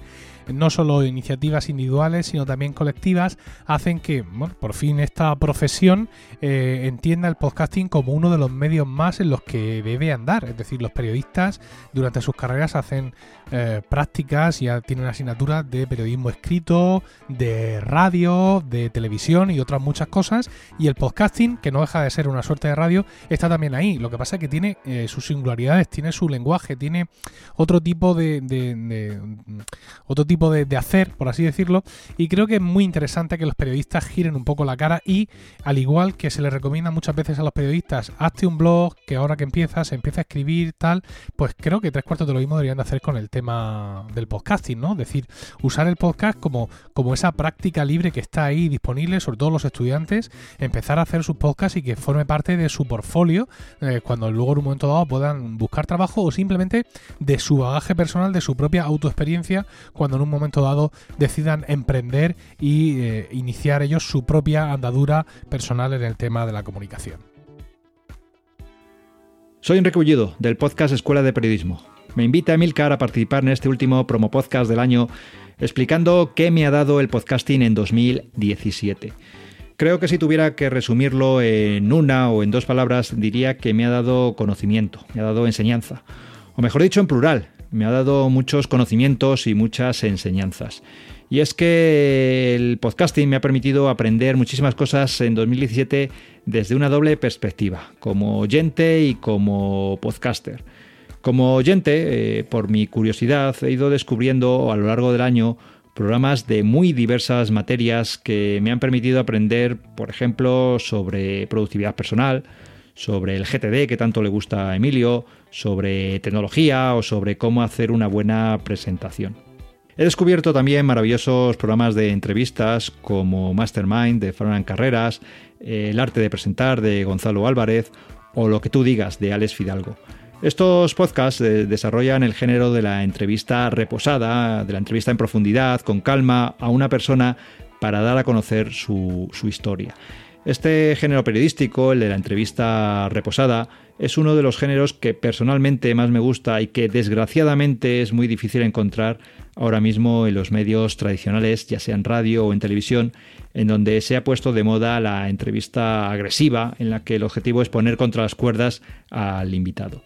no solo iniciativas individuales, sino también colectivas, hacen que, por fin esta profesión eh, entienda el podcasting como uno de los medios más en los que debe andar. Es decir, los periodistas durante sus carreras hacen eh, prácticas y tienen asignaturas de periodismo escrito, de radio, de televisión y otras muchas cosas. Y el podcasting, que no deja de ser una suerte de radio, está también ahí. Lo que pasa es que tiene eh, sus singularidades, tiene su lenguaje, tiene otro tipo de, de, tipo de, hacer, por así decirlo, y creo que es muy interesante que los periodistas giren un poco la cara y, al igual que se les recomienda muchas veces a los periodistas, hazte un blog, que ahora que empiezas, empieza a escribir, tal, pues creo que tres cuartos de lo mismo deberían de hacer con el tema del podcasting, ¿no? Es decir, usar el podcast como, como esa práctica libre que está ahí disponible, sobre todo los estudiantes, empezar a hacer sus podcasts y que forme parte de su portfolio eh, cuando luego en un momento dado puedan buscar trabajo o simplemente de su bagaje personal, de su propia autoexperiencia, cuando en un momento dado decidan emprender y eh, iniciar ellos su propia andadura personal en el tema de la comunicación. Soy Enrique Ullido, del podcast Escuela de Periodismo. Me invita Emilcar a participar en este último promo podcast del año explicando qué me ha dado el podcasting en 2017. Creo que si tuviera que resumirlo en una o en dos palabras, diría que me ha dado conocimiento, me ha dado enseñanza. O mejor dicho, en plural, me ha dado muchos conocimientos y muchas enseñanzas. Y es que el podcasting me ha permitido aprender muchísimas cosas en 2017 desde una doble perspectiva, como oyente y como podcaster. Como oyente, eh, por mi curiosidad, he ido descubriendo a lo largo del año programas de muy diversas materias que me han permitido aprender, por ejemplo, sobre productividad personal, sobre el GTD que tanto le gusta a Emilio, sobre tecnología o sobre cómo hacer una buena presentación. He descubierto también maravillosos programas de entrevistas como Mastermind de Fernán Carreras, El arte de presentar de Gonzalo Álvarez o Lo que tú digas de Alex Fidalgo. Estos podcasts eh, desarrollan el género de la entrevista reposada, de la entrevista en profundidad, con calma, a una persona para dar a conocer su, su historia. Este género periodístico, el de la entrevista reposada, es uno de los géneros que personalmente más me gusta y que desgraciadamente es muy difícil encontrar ahora mismo en los medios tradicionales, ya sea en radio o en televisión, en donde se ha puesto de moda la entrevista agresiva, en la que el objetivo es poner contra las cuerdas al invitado.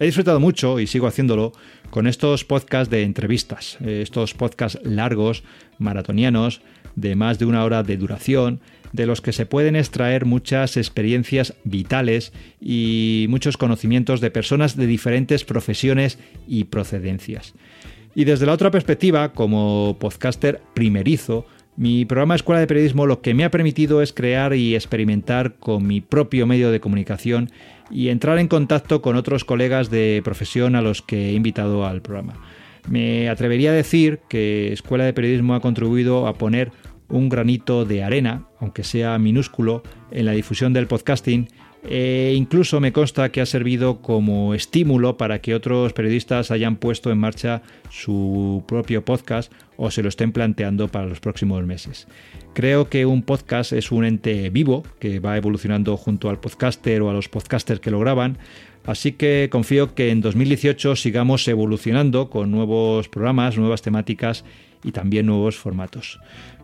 He disfrutado mucho y sigo haciéndolo con estos podcasts de entrevistas, eh, estos podcasts largos, maratonianos, de más de una hora de duración, de los que se pueden extraer muchas experiencias vitales y muchos conocimientos de personas de diferentes profesiones y procedencias. Y desde la otra perspectiva, como podcaster primerizo, mi programa Escuela de Periodismo lo que me ha permitido es crear y experimentar con mi propio medio de comunicación y entrar en contacto con otros colegas de profesión a los que he invitado al programa. Me atrevería a decir que Escuela de Periodismo ha contribuido a poner un granito de arena, aunque sea minúsculo, en la difusión del podcasting e incluso me consta que ha servido como estímulo para que otros periodistas hayan puesto en marcha su propio podcast o se lo estén planteando para los próximos meses. Creo que un podcast es un ente vivo que va evolucionando junto al podcaster o a los podcasters que lo graban, así que confío que en 2018 sigamos evolucionando con nuevos programas, nuevas temáticas y también nuevos formatos.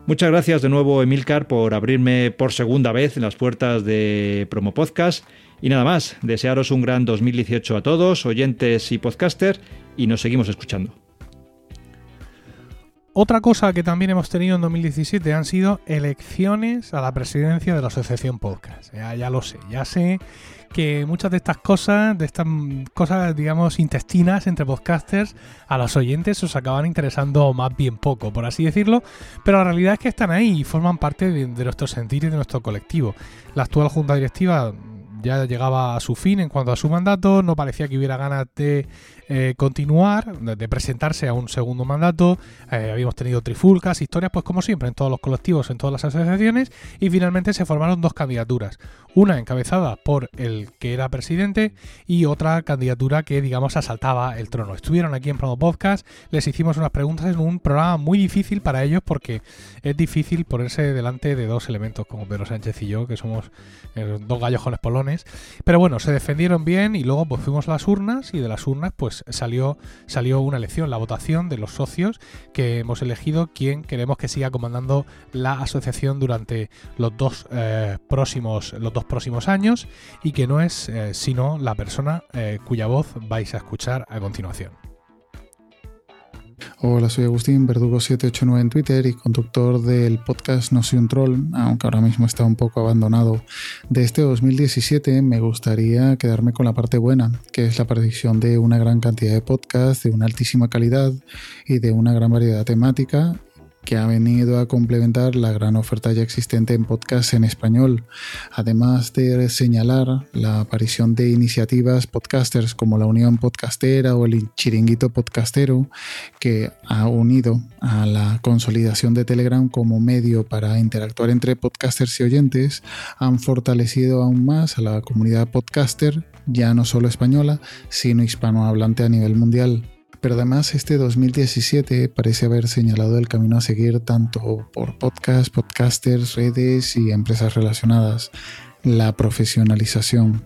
Muchas gracias de nuevo, Emilcar, por abrirme por segunda vez en las puertas de Promo Podcast. Y nada más, desearos un gran 2018 a todos, oyentes y podcasters, y nos seguimos escuchando. Otra cosa que también hemos tenido en 2017 han sido elecciones a la presidencia de la Asociación Podcast. Ya, lo sé, ya sé que muchas de estas cosas, de estas cosas, digamos, intestinas entre podcasters, a los oyentes os acaban interesando más bien poco, por así decirlo, pero la realidad es que están ahí y forman parte de, nuestro sentir y de nuestro colectivo. La actual junta directiva ya llegaba a su fin en cuanto a su mandato, no parecía que hubiera ganas de eh, continuar, de, presentarse a un segundo mandato. Eh, habíamos tenido trifulcas, historias, pues como siempre, en todos los colectivos, en todas las asociaciones, y finalmente se formaron dos candidaturas. Una encabezada por el que era presidente y otra candidatura que, digamos, asaltaba el trono. Estuvieron aquí en Promo Podcast, les hicimos unas preguntas en un programa muy difícil para ellos porque es difícil ponerse delante de dos elementos como Pedro Sánchez y yo, que somos eh, dos gallojones polones. Pero bueno, se defendieron bien y luego pues fuimos a las urnas y de las urnas salió, salió una elección, la votación de los socios que hemos elegido quién queremos que siga comandando la asociación durante los dos, eh, próximos, los dos próximos años y que no es eh, sino la persona eh, cuya voz vais a escuchar a continuación. Hola, soy Agustín Verdugo789 en Twitter y conductor del podcast No soy un troll, aunque ahora mismo está un poco abandonado. De este 2017 me gustaría quedarme con la parte buena, que es la aparición de una gran cantidad de podcasts de una altísima calidad y de una gran variedad temática que ha venido a complementar la gran oferta ya existente en podcast en español, además de señalar la aparición de iniciativas podcasters como la Unión Podcastera o el Chiringuito Podcastero, que ha unido a la consolidación de Telegram como medio para interactuar entre podcasters y oyentes, han fortalecido aún más a la comunidad podcaster, ya no solo española, sino hispanohablante a nivel mundial pero además este 2017 parece haber señalado el camino a seguir tanto por podcasts, podcasters, redes y empresas relacionadas la profesionalización.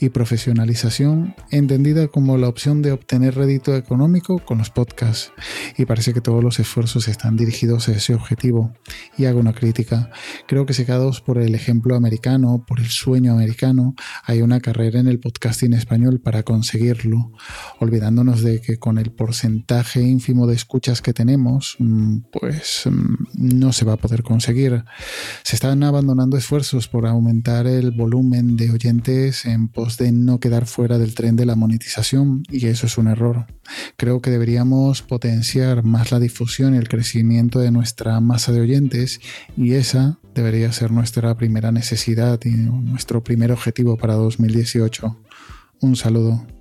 Y profesionalización entendida como la opción de obtener rédito económico con los podcasts. Y parece que todos los esfuerzos están dirigidos a ese objetivo. Y hago una crítica. Creo que secados por el ejemplo americano, por el sueño americano, hay una carrera en el podcasting español para conseguirlo. Olvidándonos de que con el porcentaje ínfimo de escuchas que tenemos, mm, pues mm, no se va a poder conseguir. Se están abandonando esfuerzos por aumentar el volumen de oyentes en pos de no quedar fuera del tren de la monetización y eso es un error. Creo que deberíamos potenciar más la difusión y el crecimiento de nuestra masa de oyentes y esa debería ser nuestra primera necesidad y nuestro primer objetivo para 2018. Un saludo.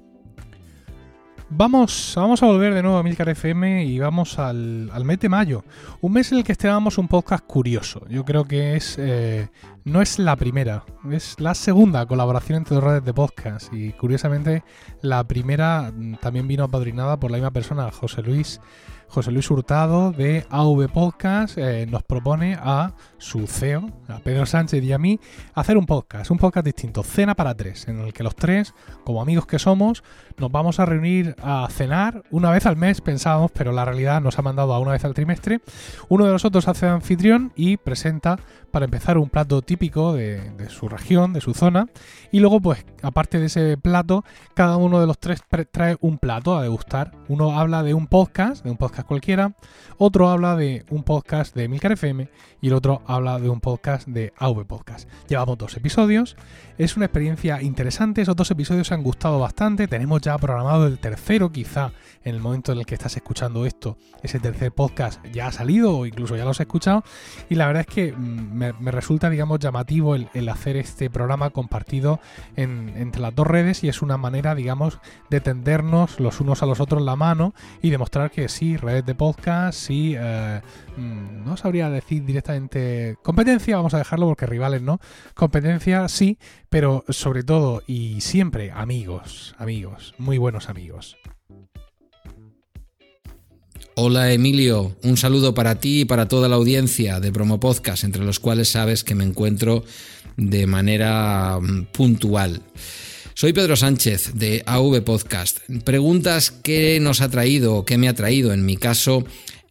Vamos, vamos a volver de nuevo a Milcar FM y vamos al, mes de mayo. Un mes en el que estrenamos un podcast curioso. Yo creo que es eh, no es la primera, es la segunda colaboración entre dos redes de podcast. Y curiosamente, la primera mm, también vino apadrinada por la misma persona, José Luis José Luis Hurtado de AV Podcast eh, nos propone a su CEO, a Pedro Sánchez y a mí, hacer un podcast, un podcast distinto, Cena para tres, en el que los tres, como amigos que somos, nos vamos a reunir a cenar una vez al mes, pensábamos, pero la realidad nos ha mandado a una vez al trimestre. Uno de nosotros hace anfitrión y presenta para empezar un plato típico de, su región, de su zona. Y luego, pues, aparte de ese plato, cada uno de los tres trae un plato a degustar. Uno habla de un podcast, de un podcast cualquiera. Otro habla de un podcast de Milcar FM. Y el otro habla de un podcast de AV Podcast. Llevamos dos episodios. Es una experiencia interesante. Esos dos episodios han gustado bastante. Tenemos ya programado el tercero, quizá en el momento en el que estás escuchando esto, ese tercer podcast ya ha salido o incluso ya lo has escuchado. Y la verdad es que mm, me, resulta, digamos, llamativo el, hacer este programa compartido entre las dos redes y es una manera, digamos, de tendernos los unos a los otros la mano y demostrar que sí, redes de podcast, sí, eh, mm, no sabría decir directamente competencia, vamos a dejarlo porque rivales no, competencia sí, pero sobre todo y siempre amigos, amigos, muy buenos amigos. Hola Emilio, un saludo para ti y para toda la audiencia de Promo Podcast, entre los cuales sabes que me encuentro de manera mm, puntual. Soy Pedro Sánchez de AV Podcast. Preguntas qué nos ha traído, qué me ha traído, en mi caso,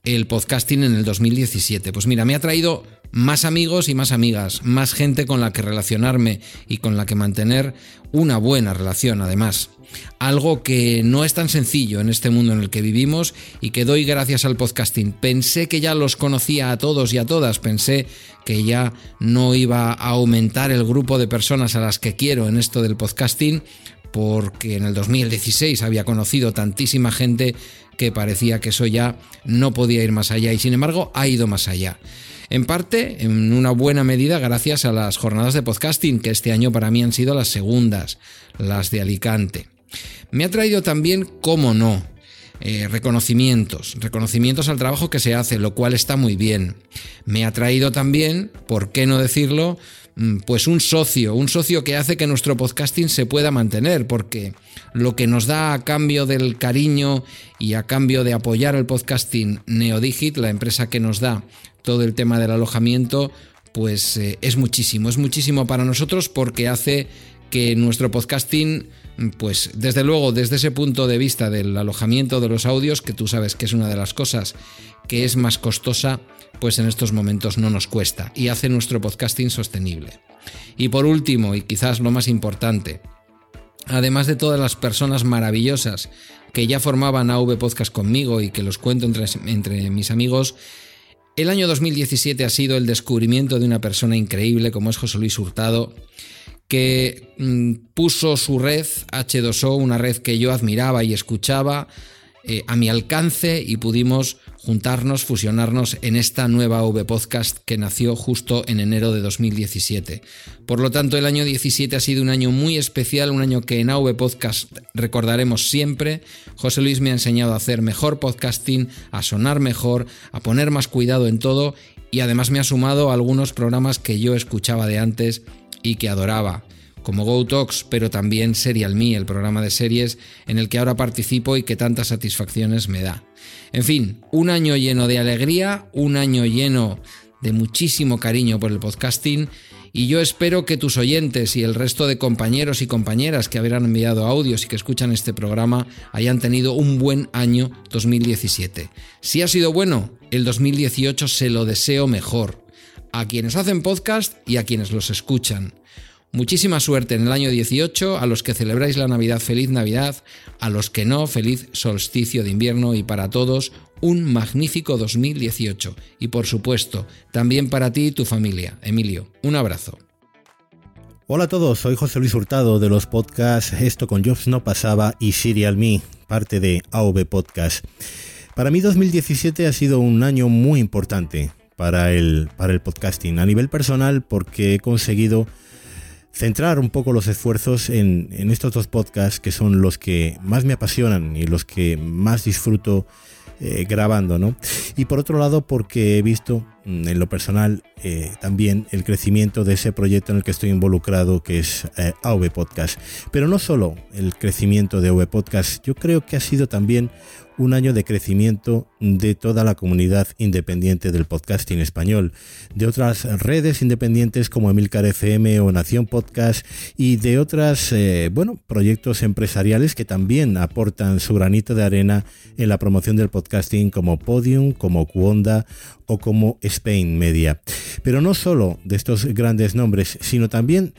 el podcasting en el 2017. Pues mira, me ha traído más amigos y más amigas, más gente con la que relacionarme y con la que mantener una buena relación además algo que no es tan sencillo en este mundo en el que vivimos y que doy gracias al podcasting. Pensé que ya los conocía a todos y a todas, pensé que ya no iba a aumentar el grupo de personas a las que quiero en esto del podcasting, porque en el 2016 había conocido tantísima gente que parecía que eso ya no podía ir más allá y sin embargo ha ido más allá. En parte, en una buena medida, gracias a las jornadas de podcasting, que este año para mí han sido las segundas, las de Alicante. Me ha traído también, cómo no, eh, reconocimientos, reconocimientos al trabajo que se hace, lo cual está muy bien. Me ha traído también, ¿por qué no decirlo? Mm, pues un socio, un socio que hace que nuestro podcasting se pueda mantener, porque lo que nos da a cambio del cariño y a cambio de apoyar el podcasting Neodigit, la empresa que nos da todo el tema del alojamiento, pues eh, es muchísimo, es muchísimo para nosotros porque hace que nuestro podcasting pues desde luego, desde ese punto de vista del alojamiento de los audios, que tú sabes que es una de las cosas que es más costosa, pues en estos momentos no nos cuesta y hace nuestro podcasting sostenible. Y por último, y quizás lo más importante, además de todas las personas maravillosas que ya formaban AV Podcast conmigo y que los cuento entre, mis amigos, el año 2017 ha sido el descubrimiento de una persona increíble como es José Luis Hurtado, que mm, puso su red H2O, una red que yo admiraba y escuchaba, eh, a mi alcance y pudimos juntarnos, fusionarnos en esta nueva V Podcast que nació justo en enero de 2017. Por lo tanto, el año 17 ha sido un año muy especial, un año que en AV Podcast recordaremos siempre. José Luis me ha enseñado a hacer mejor podcasting, a sonar mejor, a poner más cuidado en todo y además me ha sumado a algunos programas que yo escuchaba de antes y que adoraba, como Go Talks, pero también Serial Me, el programa de series en el que ahora participo y que tantas satisfacciones me da. En fin, un año lleno de alegría, un año lleno de muchísimo cariño por el podcasting y yo espero que tus oyentes y el resto de compañeros y compañeras que habrán enviado audios y que escuchan este programa hayan tenido un buen año 2017. Si ha sido bueno, el 2018 se lo deseo mejor a quienes hacen podcast y a quienes los escuchan. Muchísima suerte en el año 18, a los que celebráis la Navidad, feliz Navidad, a los que no, feliz solsticio de invierno y para todos un magnífico 2018. Y por supuesto, también para ti y tu familia. Emilio, un abrazo. Hola a todos, soy José Luis Hurtado de los podcasts Esto con Jobs no pasaba y Serial Me, parte de AV Podcast. Para mí 2017 ha sido un año muy importante para el, para el podcasting. A nivel personal porque he conseguido centrar un poco los esfuerzos en, en, estos dos podcasts que son los que más me apasionan y los que más disfruto eh, grabando, ¿no? Y por otro lado, porque he visto mm, en lo personal eh, también el crecimiento de ese proyecto en el que estoy involucrado, que es eh, AV Podcast. Pero no solo el crecimiento de AV Podcast, yo creo que ha sido también un año de crecimiento de toda la comunidad independiente del podcasting español, de otras redes independientes como Emilcar FM o Nación Podcast y de otras, eh, bueno, proyectos empresariales que también aportan su granito de arena en la promoción del podcasting como Podium, como Cuonda o como Spain Media. Pero no solo de estos grandes nombres, sino también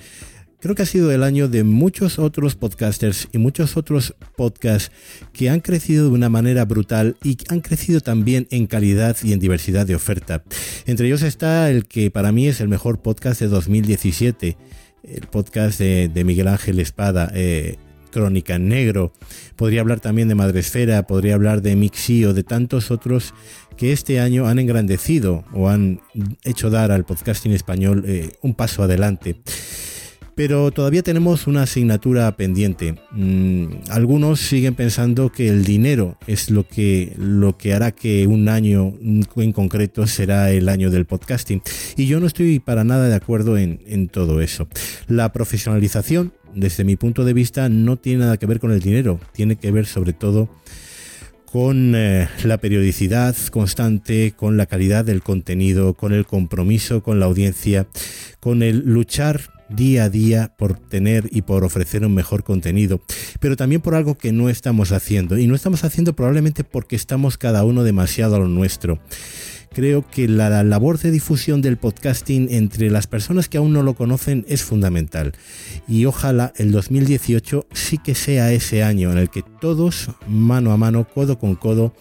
Creo que ha sido el año de muchos otros podcasters y muchos otros podcasts que han crecido de una manera brutal y han crecido también en calidad y en diversidad de oferta. Entre ellos está el que para mí es el mejor podcast de 2017, el podcast de, Miguel Ángel Espada. Eh, Crónica en Negro, podría hablar también de Madresfera, podría hablar de Mixi o de tantos otros que este año han engrandecido o han hecho dar al podcasting español eh, un paso adelante. Pero todavía tenemos una asignatura pendiente. Mm, algunos siguen pensando que el dinero es lo que, lo que hará que un año en concreto será el año del podcasting. Y yo no estoy para nada de acuerdo en, en todo eso. La profesionalización, desde mi punto de vista, no tiene nada que ver con el dinero. Tiene que ver sobre todo con eh, la periodicidad constante, con la calidad del contenido, con el compromiso con la audiencia, con el luchar día a día por tener y por ofrecer un mejor contenido, pero también por algo que no estamos haciendo. Y no estamos haciendo probablemente porque estamos cada uno demasiado a lo nuestro. Creo que la labor de difusión del podcasting entre las personas que aún no lo conocen es fundamental. Y ojalá el 2018 sí que sea ese año en el que todos, mano a mano, codo con codo,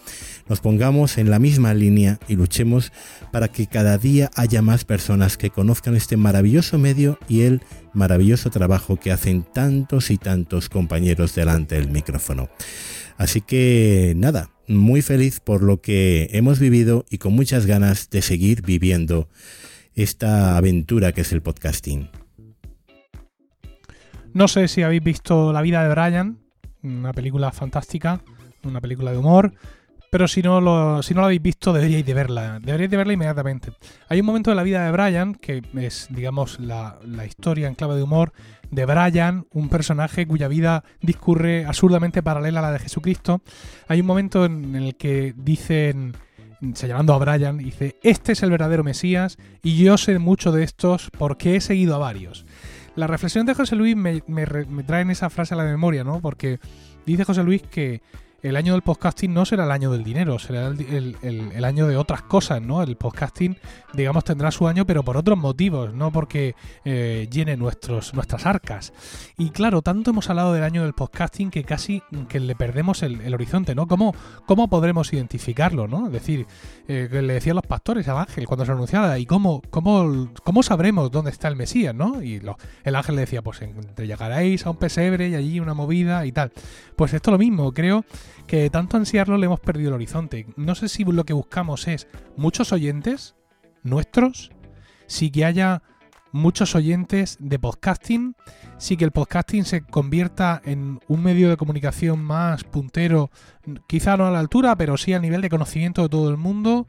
nos pongamos en la misma línea y luchemos para que cada día haya más personas que conozcan este maravilloso medio y el maravilloso trabajo que hacen tantos y tantos compañeros delante del micrófono. Así que nada, muy feliz por lo que hemos vivido y con muchas ganas de seguir viviendo esta aventura que es el podcasting. No sé si habéis visto La vida de Brian, una película fantástica, una película de humor. Pero si no, lo, si no lo habéis visto, deberíais de verla. Deberíais de verla inmediatamente. Hay un momento de la vida de Brian, que es, digamos, la, historia en clave de humor de Brian, un personaje cuya vida discurre absurdamente paralela a la de Jesucristo. Hay un momento en el que dicen, señalando a Brian, dice, este es el verdadero Mesías y yo sé mucho de estos porque he seguido a varios. La reflexión de José Luis me, me, me trae en esa frase a la memoria, ¿no? Porque dice José Luis que el año del podcasting no será el año del dinero, será el, año de otras cosas, ¿no? El podcasting, digamos, tendrá su año, pero por otros motivos, no porque eh, llene nuestros, nuestras arcas. Y claro, tanto hemos hablado del año del podcasting que casi que le perdemos el, horizonte, ¿no? ¿Cómo, ¿Cómo podremos identificarlo, ¿no? Es decir, eh, le decían los pastores al ángel cuando se anunciaba, ¿y cómo, cómo, cómo sabremos dónde está el Mesías, ¿no? Y el ángel le decía, pues te llegaréis a un pesebre y allí una movida y tal. Pues esto lo mismo, creo que de tanto ansiarlo le hemos perdido el horizonte. No sé si lo que buscamos es muchos oyentes nuestros, si que haya muchos oyentes de podcasting, si que el podcasting se convierta en un medio de comunicación más puntero, quizá no a la altura, pero sí a nivel de conocimiento de todo el mundo.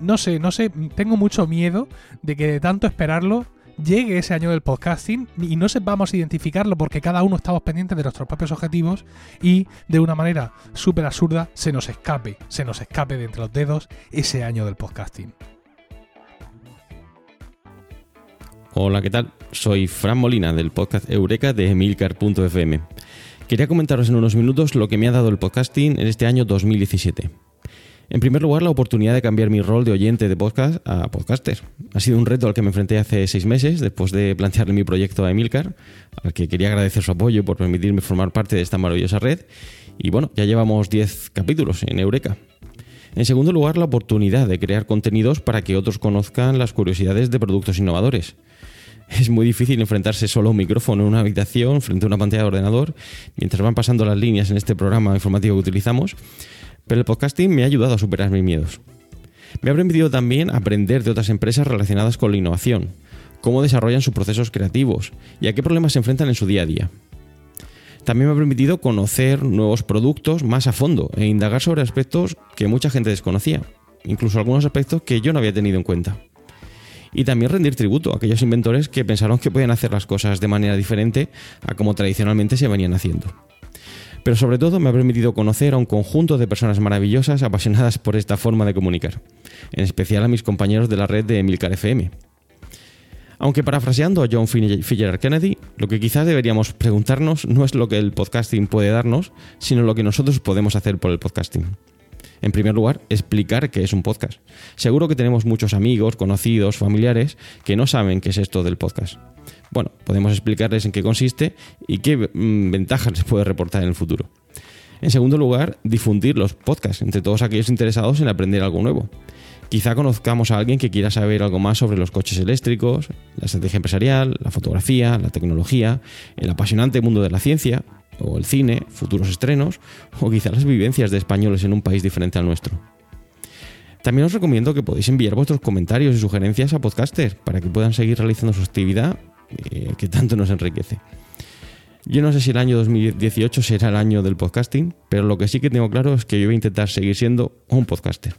No sé, no sé, tengo mucho miedo de que de tanto esperarlo llegue ese año del podcasting y no sepamos identificarlo porque cada uno estamos pendientes de nuestros propios objetivos y de una manera súper absurda se nos escape, se nos escape de entre los dedos ese año del podcasting. Hola, ¿qué tal? Soy Fran Molina del podcast Eureka de Emilcar.fm. Quería comentaros en unos minutos lo que me ha dado el podcasting en este año 2017. En primer lugar, la oportunidad de cambiar mi rol de oyente de podcast a podcaster. Ha sido un reto al que me enfrenté hace seis meses, después de plantearle mi proyecto a Emilcar, al que quería agradecer su apoyo por permitirme formar parte de esta maravillosa red. Y bueno, ya llevamos 10 capítulos en Eureka. En segundo lugar, la oportunidad de crear contenidos para que otros conozcan las curiosidades de productos innovadores. Es muy difícil enfrentarse solo a un micrófono en una habitación frente a una pantalla de ordenador mientras van pasando las líneas en este programa informativo que utilizamos, pero el podcasting me ha ayudado a superar mis miedos. Me ha permitido también aprender de otras empresas relacionadas con la innovación, cómo desarrollan sus procesos creativos y a qué problemas se enfrentan en su día a día. También me ha permitido conocer nuevos productos más a fondo e indagar sobre aspectos que mucha gente desconocía, incluso algunos aspectos que yo no había tenido en cuenta. Y también rendir tributo a aquellos inventores que pensaron que podían hacer las cosas de manera diferente a como tradicionalmente se venían haciendo. Pero sobre todo me ha permitido conocer a un conjunto de personas maravillosas apasionadas por esta forma de comunicar, en especial a mis compañeros de la red de Emilcar FM. Aunque parafraseando a John Fitzgerald Kennedy, lo que quizás deberíamos preguntarnos no es lo que el podcasting puede darnos, sino lo que nosotros podemos hacer por el podcasting. En primer lugar, explicar qué es un podcast. Seguro que tenemos muchos amigos, conocidos, familiares que no saben qué es esto del podcast. Bueno, podemos explicarles en qué consiste y qué mm, ventajas les puede reportar en el futuro. En segundo lugar, difundir los podcasts entre todos aquellos interesados en aprender algo nuevo. Quizá conozcamos a alguien que quiera saber algo más sobre los coches eléctricos, la estrategia empresarial, la fotografía, la tecnología, el apasionante mundo de la ciencia, o el cine, futuros estrenos, o quizá las vivencias de españoles en un país diferente al nuestro. También os recomiendo que podéis enviar vuestros comentarios y sugerencias a Podcaster para que puedan seguir realizando su actividad eh, que tanto nos enriquece. Yo no sé si el año 2018 será el año del podcasting, pero lo que sí que tengo claro es que yo voy a intentar seguir siendo un podcaster.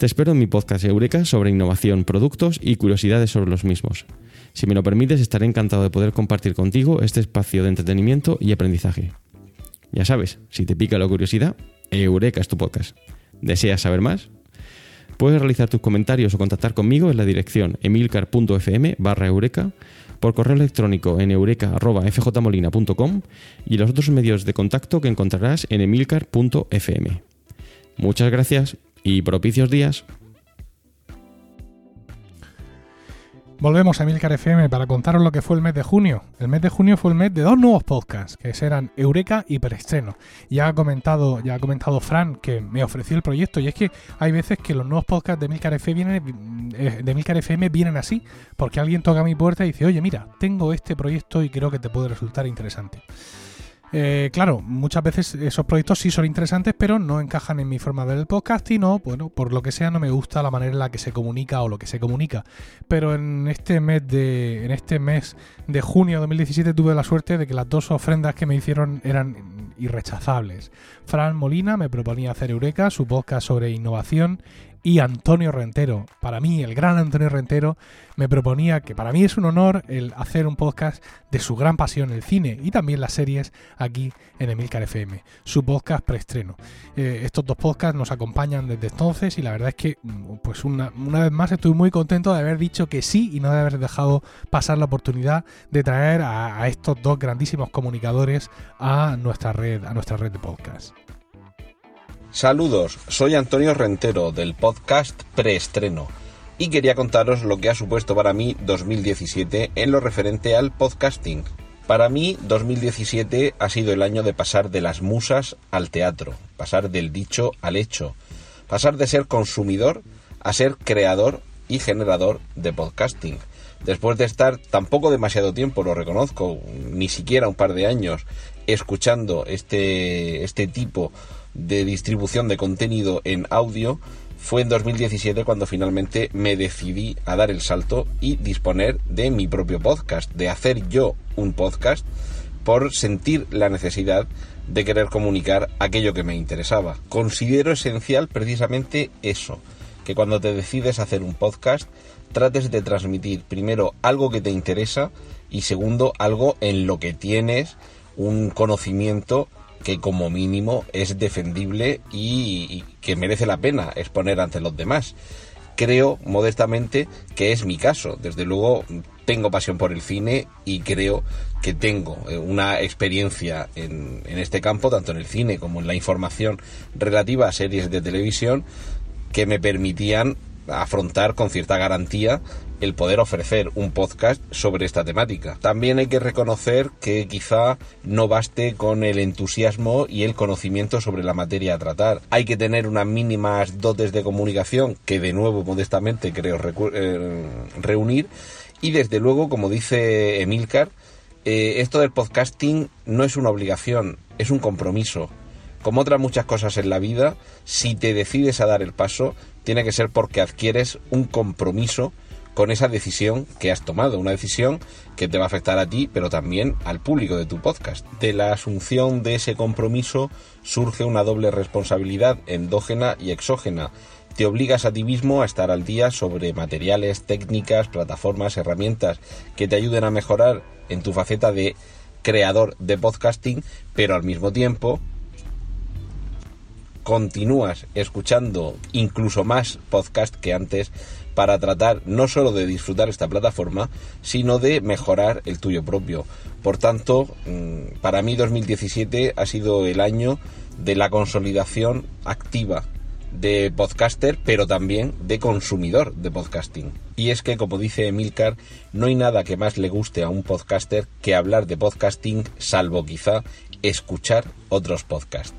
Te espero en mi podcast Eureka sobre innovación, productos y curiosidades sobre los mismos. Si me lo permites, estaré encantado de poder compartir contigo este espacio de entretenimiento y aprendizaje. Ya sabes, si te pica la curiosidad, Eureka es tu podcast. ¿Deseas saber más? Puedes realizar tus comentarios o contactar conmigo en la dirección emilcar.fm barra eureka, por correo electrónico en eureka.fjmolina.com y los otros medios de contacto que encontrarás en emilcar.fm. Muchas gracias y propicios días. Volvemos a Milcar FM para contaros lo que fue el mes de junio. El mes de junio fue el mes de dos nuevos podcasts, que eran Eureka y Preestreno. Ya ha comentado, ya ha comentado Fran que me ofreció el proyecto, y es que hay veces que los nuevos podcasts de Milcar FM vienen, eh, de Milcar FM vienen así, porque alguien toca mi puerta y dice, oye, mira, tengo este proyecto y creo que te puede resultar interesante. Eh, claro, muchas veces esos proyectos sí son interesantes, pero no encajan en mi forma de ver el podcasting o, bueno, por lo que sea, no me gusta la manera en la que se comunica o lo que se comunica. Pero en este mes de, en este mes de junio de 2017 tuve la suerte de que las dos ofrendas que me hicieron eran irrechazables. Fran Molina me proponía hacer Eureka, su podcast sobre innovación y Antonio Rentero. Para mí, el gran Antonio Rentero me proponía que para mí es un honor el hacer un podcast de su gran pasión, el cine y también las series aquí en Emilcar FM, su podcast preestreno. Eh, estos dos podcasts nos acompañan desde entonces y la verdad es que, mm, pues una, vez más, estoy muy contento de haber dicho que sí y no de haber dejado pasar la oportunidad de traer a, a estos dos grandísimos comunicadores a nuestra red, a nuestra red de podcast. Saludos, soy Antonio Rentero del podcast Preestreno y quería contaros lo que ha supuesto para mí 2017 en lo referente al podcasting. Para mí 2017 ha sido el año de pasar de las musas al teatro, pasar del dicho al hecho, pasar de ser consumidor a ser creador y generador de podcasting. Después de estar tampoco demasiado tiempo, lo reconozco, ni siquiera un par de años, escuchando este, este tipo de distribución de contenido en audio, fue en 2017 cuando finalmente me decidí a dar el salto y disponer de mi propio podcast, de hacer yo un podcast por sentir la necesidad de querer comunicar aquello que me interesaba. Considero esencial precisamente eso, que cuando te decides hacer un podcast trates de transmitir primero algo que te interesa y segundo algo en lo que tienes un conocimiento que como mínimo es defendible y, que merece la pena exponer ante los demás. Creo modestamente que es mi caso. Desde luego tengo pasión por el cine y creo que tengo eh, una experiencia en, en este campo, tanto en el cine como en la información relativa a series de televisión, que me permitían afrontar con cierta garantía el poder ofrecer un podcast sobre esta temática. También hay que reconocer que quizá no baste con el entusiasmo y el conocimiento sobre la materia a tratar. Hay que tener unas mínimas dotes de comunicación que de nuevo modestamente creo eh, reunir Y desde luego, como dice Emilcar, eh, esto del podcasting no es una obligación, es un compromiso. Como otras muchas cosas en la vida, si te decides a dar el paso, tiene que ser porque adquieres un compromiso con esa decisión que has tomado, una decisión que te va a afectar a ti, pero también al público de tu podcast. De la asunción de ese compromiso surge una doble responsabilidad endógena y exógena. Te obligas a ti mismo a estar al día sobre materiales, técnicas, plataformas, herramientas que te ayuden a mejorar en tu faceta de creador de podcasting, pero al mismo tiempo continúas escuchando incluso más podcast que antes para tratar no solo de disfrutar esta plataforma, sino de mejorar el tuyo propio. Por tanto, mm, para mí 2017 ha sido el año de la consolidación activa de podcaster, pero también de consumidor de podcasting. Y es que, como dice Emilcar, no hay nada que más le guste a un podcaster que hablar de podcasting, salvo quizá escuchar otros podcasts.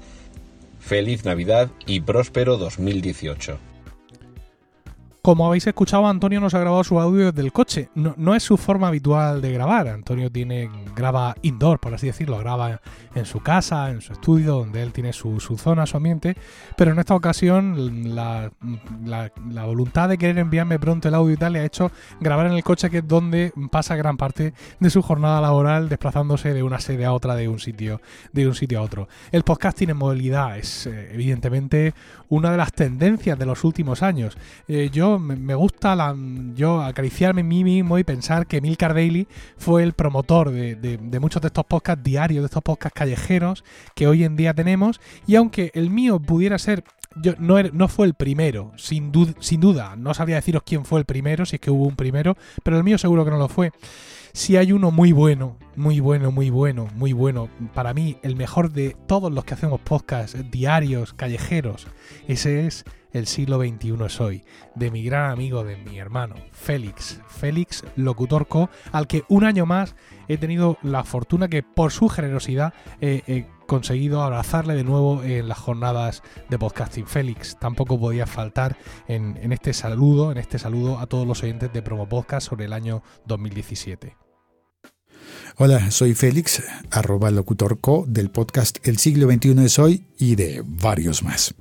Feliz Navidad y próspero 2018. Como habéis escuchado, Antonio nos ha grabado su audio desde el coche. No, es su forma habitual de grabar. Antonio tiene graba indoor, por así decirlo. Graba en su casa, en su estudio, donde él tiene su, zona, su ambiente. Pero en esta ocasión, la, voluntad de querer enviarme pronto el audio y tal le ha hecho grabar en el coche, que es donde pasa gran parte de su jornada laboral, desplazándose de una sede a otra, de un sitio, de un sitio a otro. El podcasting en movilidad es, eh, evidentemente, una de las tendencias de los últimos años. Eh, yo me, gusta yo acariciarme a mí mismo y pensar que Milcar Daily fue el promotor de, muchos de estos podcasts diarios, de estos podcasts callejeros que hoy en día tenemos. Y aunque el mío pudiera ser yo, no, no, fue el primero, sin, sin duda. No sabría deciros quién fue el primero, si es que hubo un primero, pero el mío seguro que no lo fue. Si hay uno muy bueno, muy bueno, muy bueno, muy bueno, para mí el mejor de todos los que hacemos podcasts diarios, callejeros, ese es El siglo XXI es hoy, de mi gran amigo, de mi hermano, Félix, Félix Locutorco, al que un año más he tenido la fortuna que por su generosidad he conseguido abrazarle de nuevo en las jornadas de podcasting. Félix, tampoco podía faltar en, en este saludo, en este saludo a todos los oyentes de Promo Podcast sobre el año 2017. Hola, soy Félix, arroba locutorco del podcast El siglo XXI es hoy y de varios más.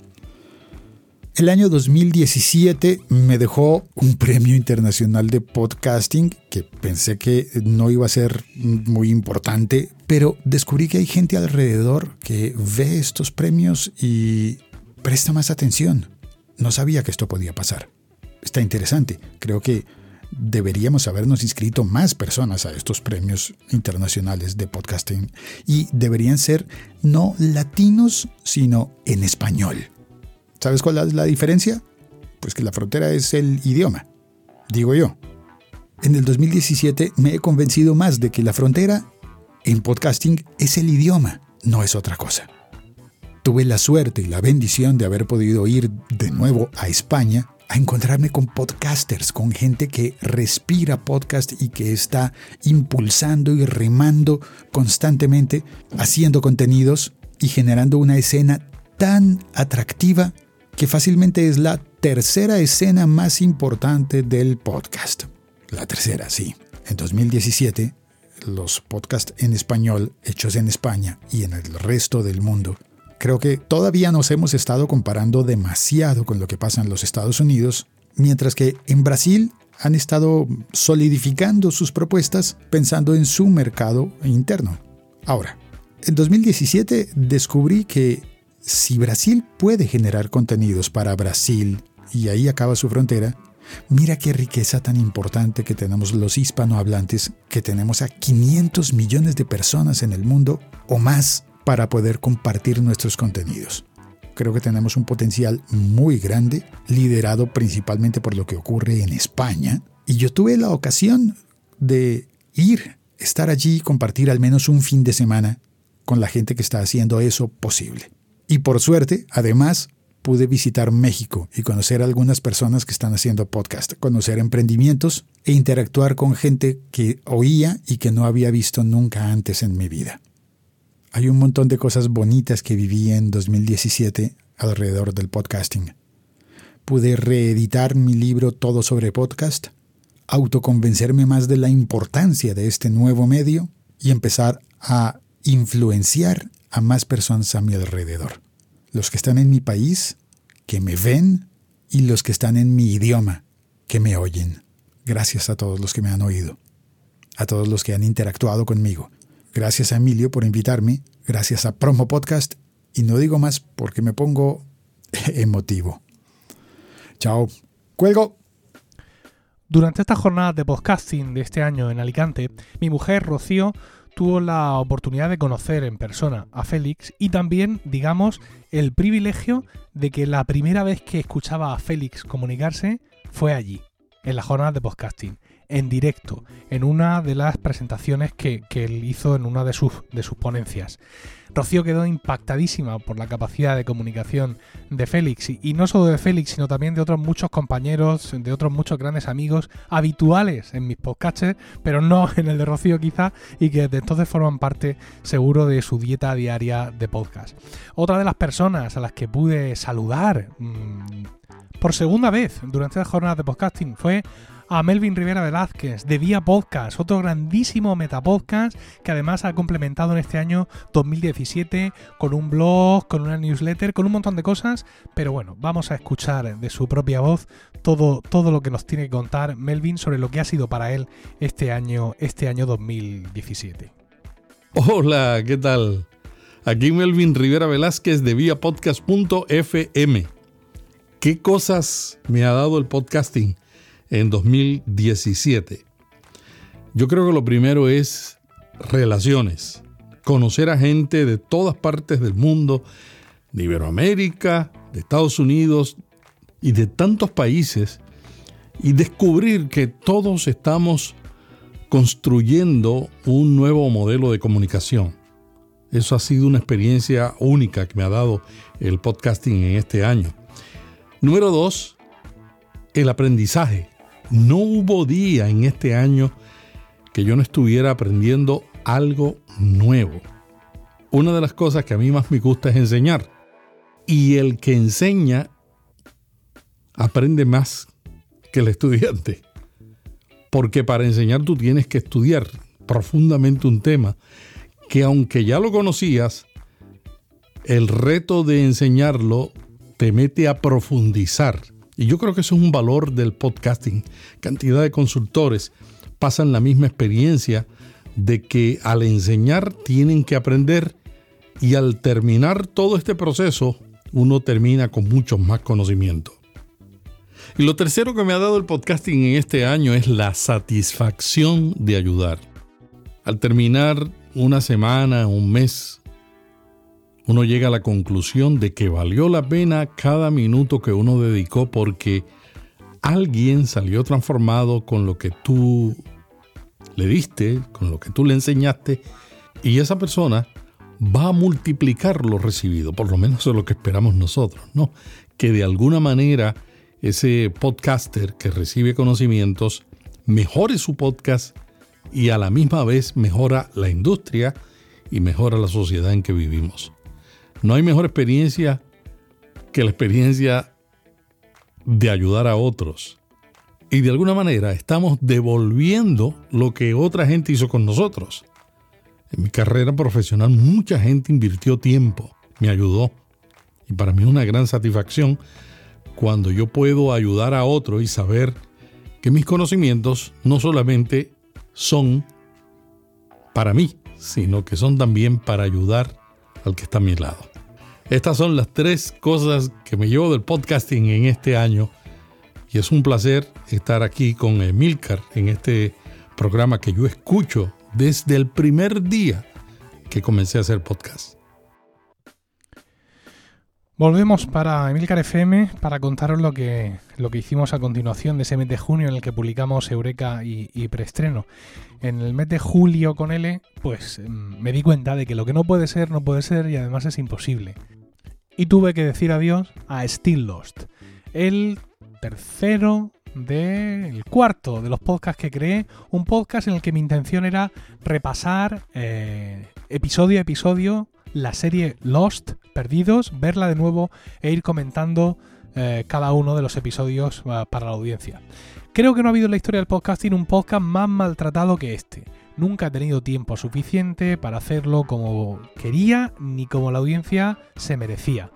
El año 2017 me dejó un premio internacional de podcasting que pensé que no iba a ser muy importante, pero descubrí que hay gente alrededor que ve estos premios y presta más atención. No sabía que esto podía pasar. Está interesante. Creo que deberíamos habernos inscrito más personas a estos premios internacionales de podcasting y deberían ser no latinos, sino en español. ¿Sabes cuál es la diferencia? Pues que la frontera es el idioma, digo yo. En el 2017 me he convencido más de que la frontera en podcasting es el idioma, no es otra cosa. Tuve la suerte y la bendición de haber podido ir de nuevo a España a encontrarme con podcasters, con gente que respira podcast y que está impulsando y remando constantemente, haciendo contenidos y generando una escena tan atractiva que fácilmente es la tercera escena más importante del podcast. La tercera, sí. En 2017, los podcasts en español hechos en España y en el resto del mundo Creo que todavía nos hemos estado comparando demasiado con lo que pasa en los Estados Unidos, mientras que en Brasil han estado solidificando sus propuestas pensando en su mercado interno. Ahora, en 2017 descubrí que si Brasil puede generar contenidos para Brasil y ahí acaba su frontera, mira qué riqueza tan importante que tenemos los hispanohablantes, que tenemos a 500 millones de personas en el mundo o más para poder compartir nuestros contenidos. Creo que tenemos un potencial muy grande, liderado principalmente por lo que ocurre en España. Y yo tuve la ocasión de ir, estar allí y compartir al menos un fin de semana con la gente que está haciendo eso posible. Y por suerte, además, pude visitar México y conocer a algunas personas que están haciendo podcast, conocer emprendimientos e interactuar con gente que oía y que no había visto nunca antes en mi vida. Hay un montón de cosas bonitas que viví en 2017 alrededor del podcasting. Pude reeditar mi libro Todo sobre podcast, autoconvencerme más de la importancia de este nuevo medio y empezar a influenciar a más personas a mi alrededor. Los que están en mi país, que me ven, y los que están en mi idioma, que me oyen. Gracias a todos los que me han oído, a todos los que han interactuado conmigo. Gracias a Emilio por invitarme, gracias a Promo Podcast, y no digo más porque me pongo emotivo. Chao. Cuelgo. Durante esta jornada de podcasting de este año en Alicante, mi mujer Rocío tuvo la oportunidad de conocer en persona a Félix y también, digamos, el privilegio de que la primera vez que escuchaba a Félix comunicarse fue allí, en la jornada de podcasting, en directo, en una de las presentaciones que, él hizo en una de sus, de sus ponencias. Rocío quedó impactadísima por la capacidad de comunicación de Félix, y, no solo de Félix, sino también de otros muchos compañeros, de otros muchos grandes amigos habituales en mis podcasts, pero no en el de Rocío quizá, y que desde entonces forman parte seguro de su dieta diaria de podcast. Otra de las personas a las que pude saludar mmm, por segunda vez durante la jornada de podcasting fue a Melvin Rivera Velázquez de Vía Podcast, otro grandísimo metapodcast que además ha complementado en este año 2017 con un blog, con una newsletter, con un montón de cosas, pero bueno, vamos a escuchar de su propia voz todo, todo lo que nos tiene que contar Melvin sobre lo que ha sido para él este año, este año 2017. Hola, ¿qué tal? Aquí Melvin Rivera Velázquez de Vía Podcast.fm. ¿Qué cosas me ha dado el podcasting? En 2017? Yo creo que lo primero es relaciones, conocer a gente de todas partes del mundo, de Iberoamérica, de Estados Unidos y de tantos países, y descubrir que todos estamos construyendo un nuevo modelo de comunicación. Eso ha sido una experiencia única que me ha dado el podcasting en este año. Número dos, el aprendizaje. No hubo día en este año que yo no estuviera aprendiendo algo nuevo. Una de las cosas que a mí más me gusta es enseñar. Y el que enseña aprende más que el estudiante. Porque para enseñar tú tienes que estudiar profundamente un tema que aunque ya lo conocías, el reto de enseñarlo te mete a profundizar y yo creo que eso es un valor del podcasting. Cantidad de consultores pasan la misma experiencia de que al enseñar tienen que aprender y al terminar todo este proceso uno termina con mucho más conocimiento. Y lo tercero que me ha dado el podcasting en este año es la satisfacción de ayudar. Al terminar una semana, un mes uno llega a la conclusión de que valió la pena cada minuto que uno dedicó porque alguien salió transformado con lo que tú le diste, con lo que tú le enseñaste, y esa persona va a multiplicar lo recibido, por lo menos es lo que esperamos nosotros, ¿no? Que de alguna manera ese podcaster que recibe conocimientos mejore su podcast y a la misma vez mejora la industria y mejora la sociedad en que vivimos. No hay mejor experiencia que la experiencia de ayudar a otros. Y de alguna manera estamos devolviendo lo que otra gente hizo con nosotros. En mi carrera profesional mucha gente invirtió tiempo, me ayudó. Y para mí es una gran satisfacción cuando yo puedo ayudar a otro y saber que mis conocimientos no solamente son para mí, sino que son también para ayudar al que está a mi lado. Estas son las tres cosas que me llevo del podcasting en este año y es un placer estar aquí con Emilcar en este programa que yo escucho desde el primer día que comencé a hacer podcast. Volvemos para Emilcar FM para contaros lo que, lo que hicimos a continuación de ese mes de junio en el que publicamos Eureka y, y Preestreno. En el mes de julio con L, pues mm, me di cuenta de que lo que no puede ser, no puede ser y además es imposible y tuve que decir adiós a Still Lost, el tercero del cuarto de los podcasts que creé, un podcast en el que mi intención era repasar eh, episodio a episodio la serie Lost, Perdidos, verla de nuevo e ir comentando eh, cada uno de los episodios uh, para la audiencia. Creo que no ha habido en la historia del podcasting un podcast más maltratado que este. Nunca he tenido tiempo suficiente para hacerlo como quería ni como la audiencia se merecía.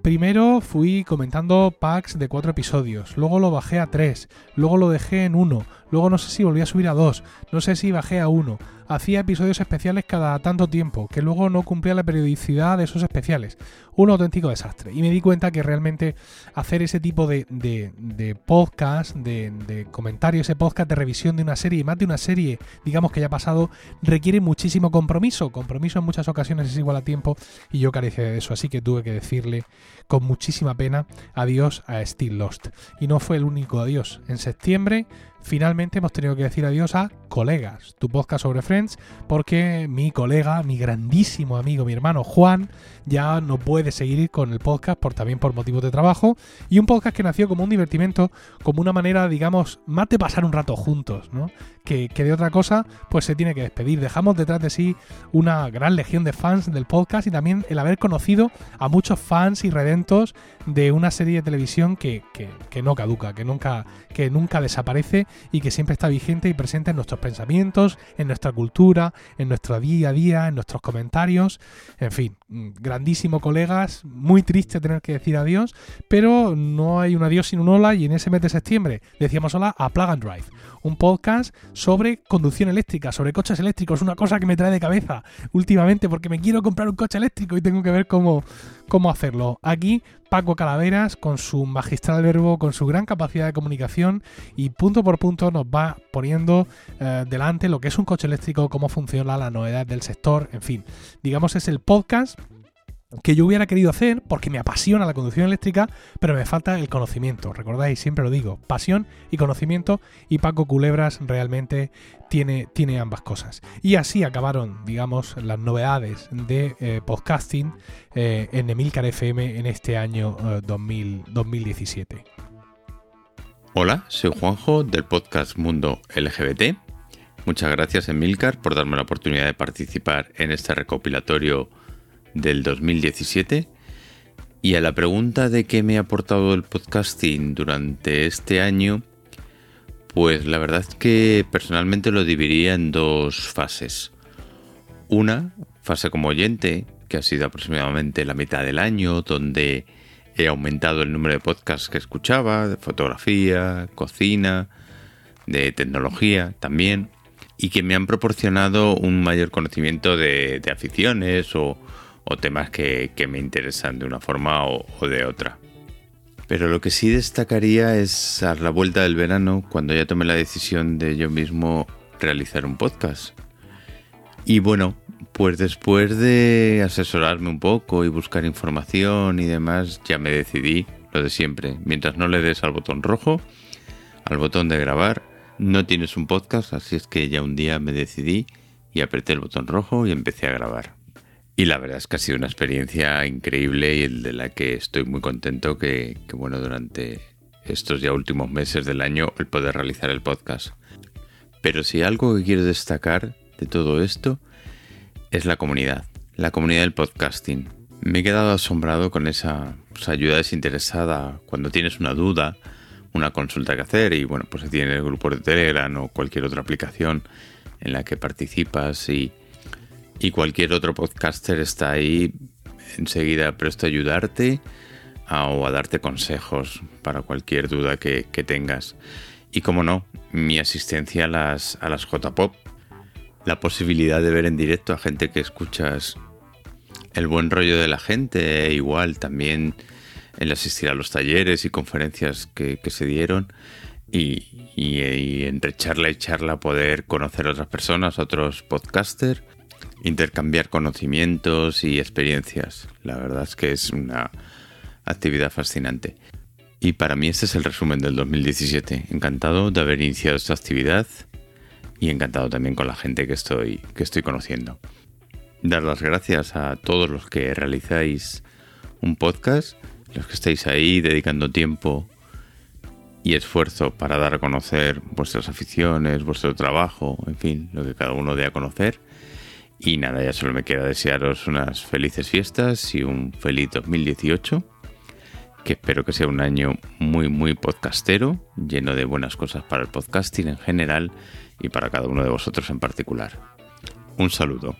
Primero fui comentando packs de cuatro episodios, luego lo bajé a tres, luego lo dejé en uno, luego no sé si volví a subir a dos, no sé si bajé a uno. Hacía episodios especiales cada tanto tiempo, que luego no cumplía la periodicidad de esos especiales. Un auténtico desastre. Y me di cuenta que realmente hacer ese tipo de, de, podcast, de, de comentario, ese podcast de revisión de una serie, más de una serie, digamos que ya ha pasado, requiere muchísimo compromiso. Compromiso en muchas ocasiones es igual a tiempo y yo carecía de eso, así que tuve que decirle con muchísima pena adiós a Still Lost. Y no fue el único adiós. En septiembre finalmente hemos tenido que decir adiós a Colegas, tu podcast sobre Friends, porque mi colega, mi grandísimo amigo, mi hermano Juan, ya no puede seguir con el podcast por también por motivos de trabajo y un podcast que nació como un divertimento, como una manera, digamos, más de pasar un rato juntos, ¿no? Que, de otra cosa, pues se tiene que despedir. Dejamos detrás de sí una gran legión de fans del podcast y también el haber conocido a muchos fans y redentos de una serie de televisión que, que, que no caduca, que nunca, que nunca desaparece y que siempre está vigente y presente en nuestros pensamientos, en nuestra cultura, en nuestro día a día, en nuestros comentarios. En fin, grandísimo colegas, muy triste tener que decir adiós, pero no hay un adiós sin un hola y en ese mes de septiembre decíamos hola a Plug and Drive, un podcast sobre conducción eléctrica, sobre coches eléctricos, una cosa que me trae de cabeza últimamente porque me quiero comprar un coche eléctrico y tengo que ver cómo, cómo hacerlo. Aquí Paco Calaveras, con su magistral verbo, con su gran capacidad de comunicación y punto por punto nos va poniendo eh, delante lo que es un coche eléctrico, cómo funciona la novedad del sector, en fin, digamos es el podcast que yo hubiera querido hacer porque me apasiona la conducción eléctrica, pero me falta el conocimiento. Recordáis, siempre lo digo, pasión y conocimiento y Paco Culebras realmente tiene, tiene ambas cosas. Y así acabaron, digamos, las novedades de eh, podcasting eh, en Emilcar FM en este año eh, 2000, 2017. Hola, soy Juanjo del podcast Mundo LGBT. Muchas gracias Emilcar por darme la oportunidad de participar en este recopilatorio del 2017. Y a la pregunta de qué me ha aportado el podcasting durante este año, pues la verdad es que personalmente lo dividiría en dos fases. Una fase como oyente, que ha sido aproximadamente la mitad del año, donde he aumentado el número de podcasts que escuchaba, de fotografía, cocina, de tecnología también, y que me han proporcionado un mayor conocimiento de, aficiones o, o temas que, me interesan de una forma o, de otra. Pero lo que sí destacaría es a la vuelta del verano, cuando ya tomé la decisión de yo mismo realizar un podcast. Y bueno, pues después de asesorarme un poco y buscar información y demás, ya me decidí, lo de siempre, mientras no le des al botón rojo, al botón de grabar, no tienes un podcast, así es que ya un día me decidí y apreté el botón rojo y empecé a grabar. Y la verdad es que ha sido una experiencia increíble y de la que estoy muy contento que, bueno, durante estos ya últimos meses del año el poder realizar el podcast. Pero si algo que quiero destacar de todo esto es la comunidad, la comunidad del podcasting. Me he quedado asombrado con esa pues, ayuda desinteresada cuando tienes una duda, una consulta que hacer y bueno, pues tienes el grupo de Telegram o cualquier otra aplicación en la que participas y y cualquier otro podcaster está ahí enseguida presto a ayudarte o a darte consejos para cualquier duda que, tengas. Y como no, mi asistencia a las, a las J-Pop, la posibilidad de ver en directo a gente que escuchas el buen rollo de la gente, igual también el asistir a los talleres y conferencias que, se dieron. Y, entre charla y charla poder conocer a otras personas, otros podcasters intercambiar conocimientos y experiencias. La verdad es que es una actividad fascinante. Y para mí este es el resumen del 2017. Encantado de haber iniciado esta actividad y encantado también con la gente que estoy, que estoy conociendo. Dar las gracias a todos los que realizáis un podcast, los que estáis ahí dedicando tiempo y esfuerzo para dar a conocer vuestras aficiones, vuestro trabajo, en fin, lo que cada uno dé a conocer. Y nada, ya solo me queda desearos unas felices fiestas y un feliz 2018. que espero que sea un año muy, muy podcastero, lleno de buenas cosas para el podcasting en general y para cada uno de vosotros en particular. Un saludo.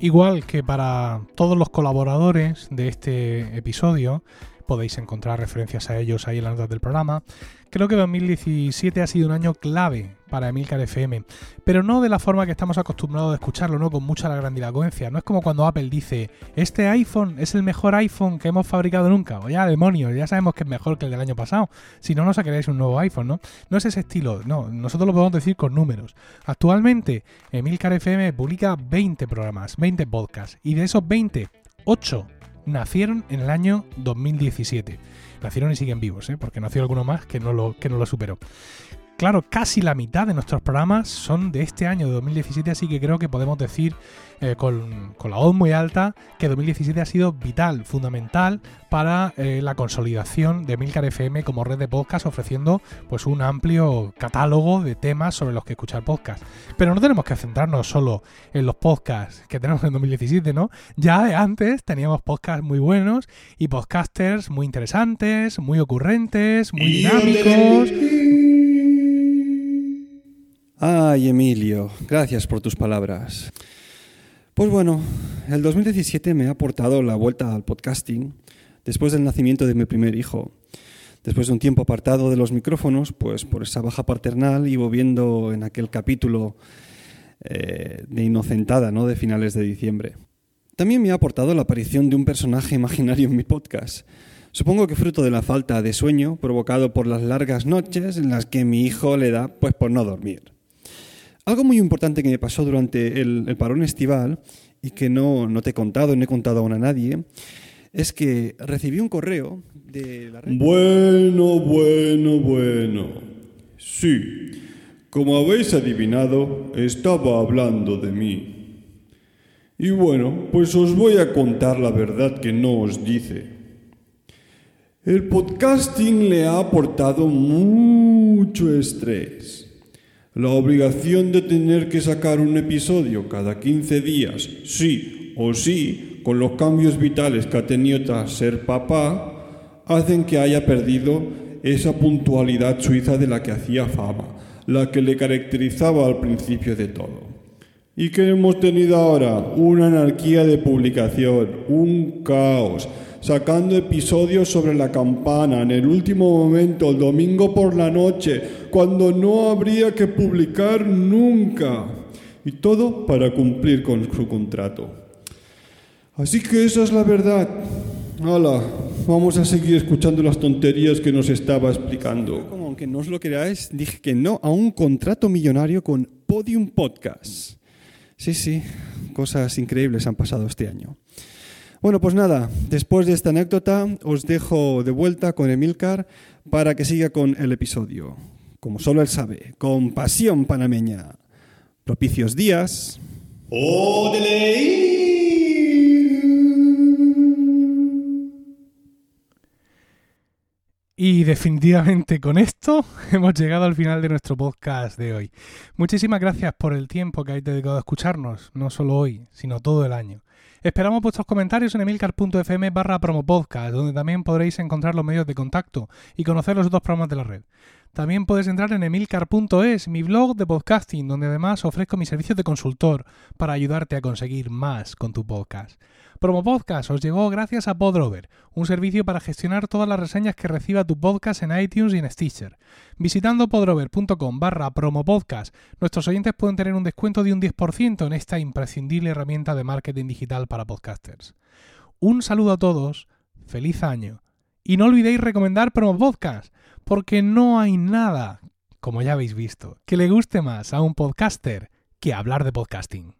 Igual que para todos los colaboradores de este episodio, podéis encontrar referencias a ellos ahí en las notas del programa. Creo que 2017 ha sido un año clave para Emilcar FM, pero no de la forma que estamos acostumbrados a escucharlo, ¿no? Con mucha grandilocuencia. No es como cuando Apple dice, este iPhone es el mejor iPhone que hemos fabricado nunca. O ya, demonios, ya sabemos que es mejor que el del año pasado. Si no, no sacaréis un nuevo iPhone, ¿no? No es ese estilo, no. Nosotros lo podemos decir con números. Actualmente, Emilcar FM publica 20 programas, 20 podcasts, y de esos 20, 8 nacieron en el año 2017. Nacieron y siguen vivos, ¿eh? porque nació alguno más que no lo, que no lo superó. Claro, casi la mitad de nuestros programas son de este año, de 2017, así que creo que podemos decir eh, con, la voz muy alta que 2017 ha sido vital, fundamental para eh, la consolidación de Milcar FM como red de podcast, ofreciendo pues un amplio catálogo de temas sobre los que escuchar podcast. Pero no tenemos que centrarnos solo en los podcasts que tenemos en 2017, ¿no? Ya de antes teníamos podcasts muy buenos y podcasters muy interesantes, muy ocurrentes, muy dinámicos. Ay, Emilio, gracias por tus palabras. Pues bueno, el 2017 me ha aportado la vuelta al podcasting después del nacimiento de mi primer hijo. Después de un tiempo apartado de los micrófonos, pues por esa baja paternal y viendo en aquel capítulo eh, de Inocentada, ¿no? De finales de diciembre. También me ha aportado la aparición de un personaje imaginario en mi podcast. Supongo que fruto de la falta de sueño provocado por las largas noches en las que mi hijo le da pues por no dormir. Algo muy importante que me pasó durante el, parón estival y que no, no, te he contado, no he contado aún a nadie, es que recibí un correo de la red. Bueno, bueno, bueno. Sí, como habéis adivinado, estaba hablando de mí. Y bueno, pues os voy a contar la verdad que no os dice. El podcasting le ha aportado mucho estrés. La obligación de tener que sacar un episodio cada 15 días, sí o sí, con los cambios vitales que ha tenido tras ser papá, hacen que haya perdido esa puntualidad suiza de la que hacía fama, la que le caracterizaba al principio de todo. ¿Y qué hemos tenido ahora? Una anarquía de publicación, un caos, sacando episodios sobre la campana en el último momento, el domingo por la noche, cuando no habría que publicar nunca. Y todo para cumplir con su contrato. Así que esa es la verdad. Hala, vamos a seguir escuchando las tonterías que nos estaba explicando. Como aunque no os lo creáis, dije que no a un contrato millonario con Podium Podcast. Sí, sí, cosas increíbles han pasado este año. Bueno, pues nada, después de esta anécdota os dejo de vuelta con Emilcar para que siga con el episodio. Como solo él sabe, con pasión panameña. Propicios días. ¡Oh, Y definitivamente con esto hemos llegado al final de nuestro podcast de hoy. Muchísimas gracias por el tiempo que habéis dedicado a escucharnos, no solo hoy, sino todo el año. Esperamos vuestros comentarios en emilcar.fm barra promopodcast, donde también podréis encontrar los medios de contacto y conocer los otros programas de la red. También puedes entrar en emilcar.es, mi blog de podcasting, donde además ofrezco mis servicios de consultor para ayudarte a conseguir más con tu podcast. Promo Podcast os llegó gracias a Podrover, un servicio para gestionar todas las reseñas que reciba tu podcast en iTunes y en Stitcher. Visitando podrover.com barra promopodcast, nuestros oyentes pueden tener un descuento de un 10% en esta imprescindible herramienta de marketing digital para podcasters. Un saludo a todos, feliz año. Y no olvidéis recomendar Promo Podcast, porque no hay nada, como ya habéis visto, que le guste más a un podcaster que hablar de podcasting.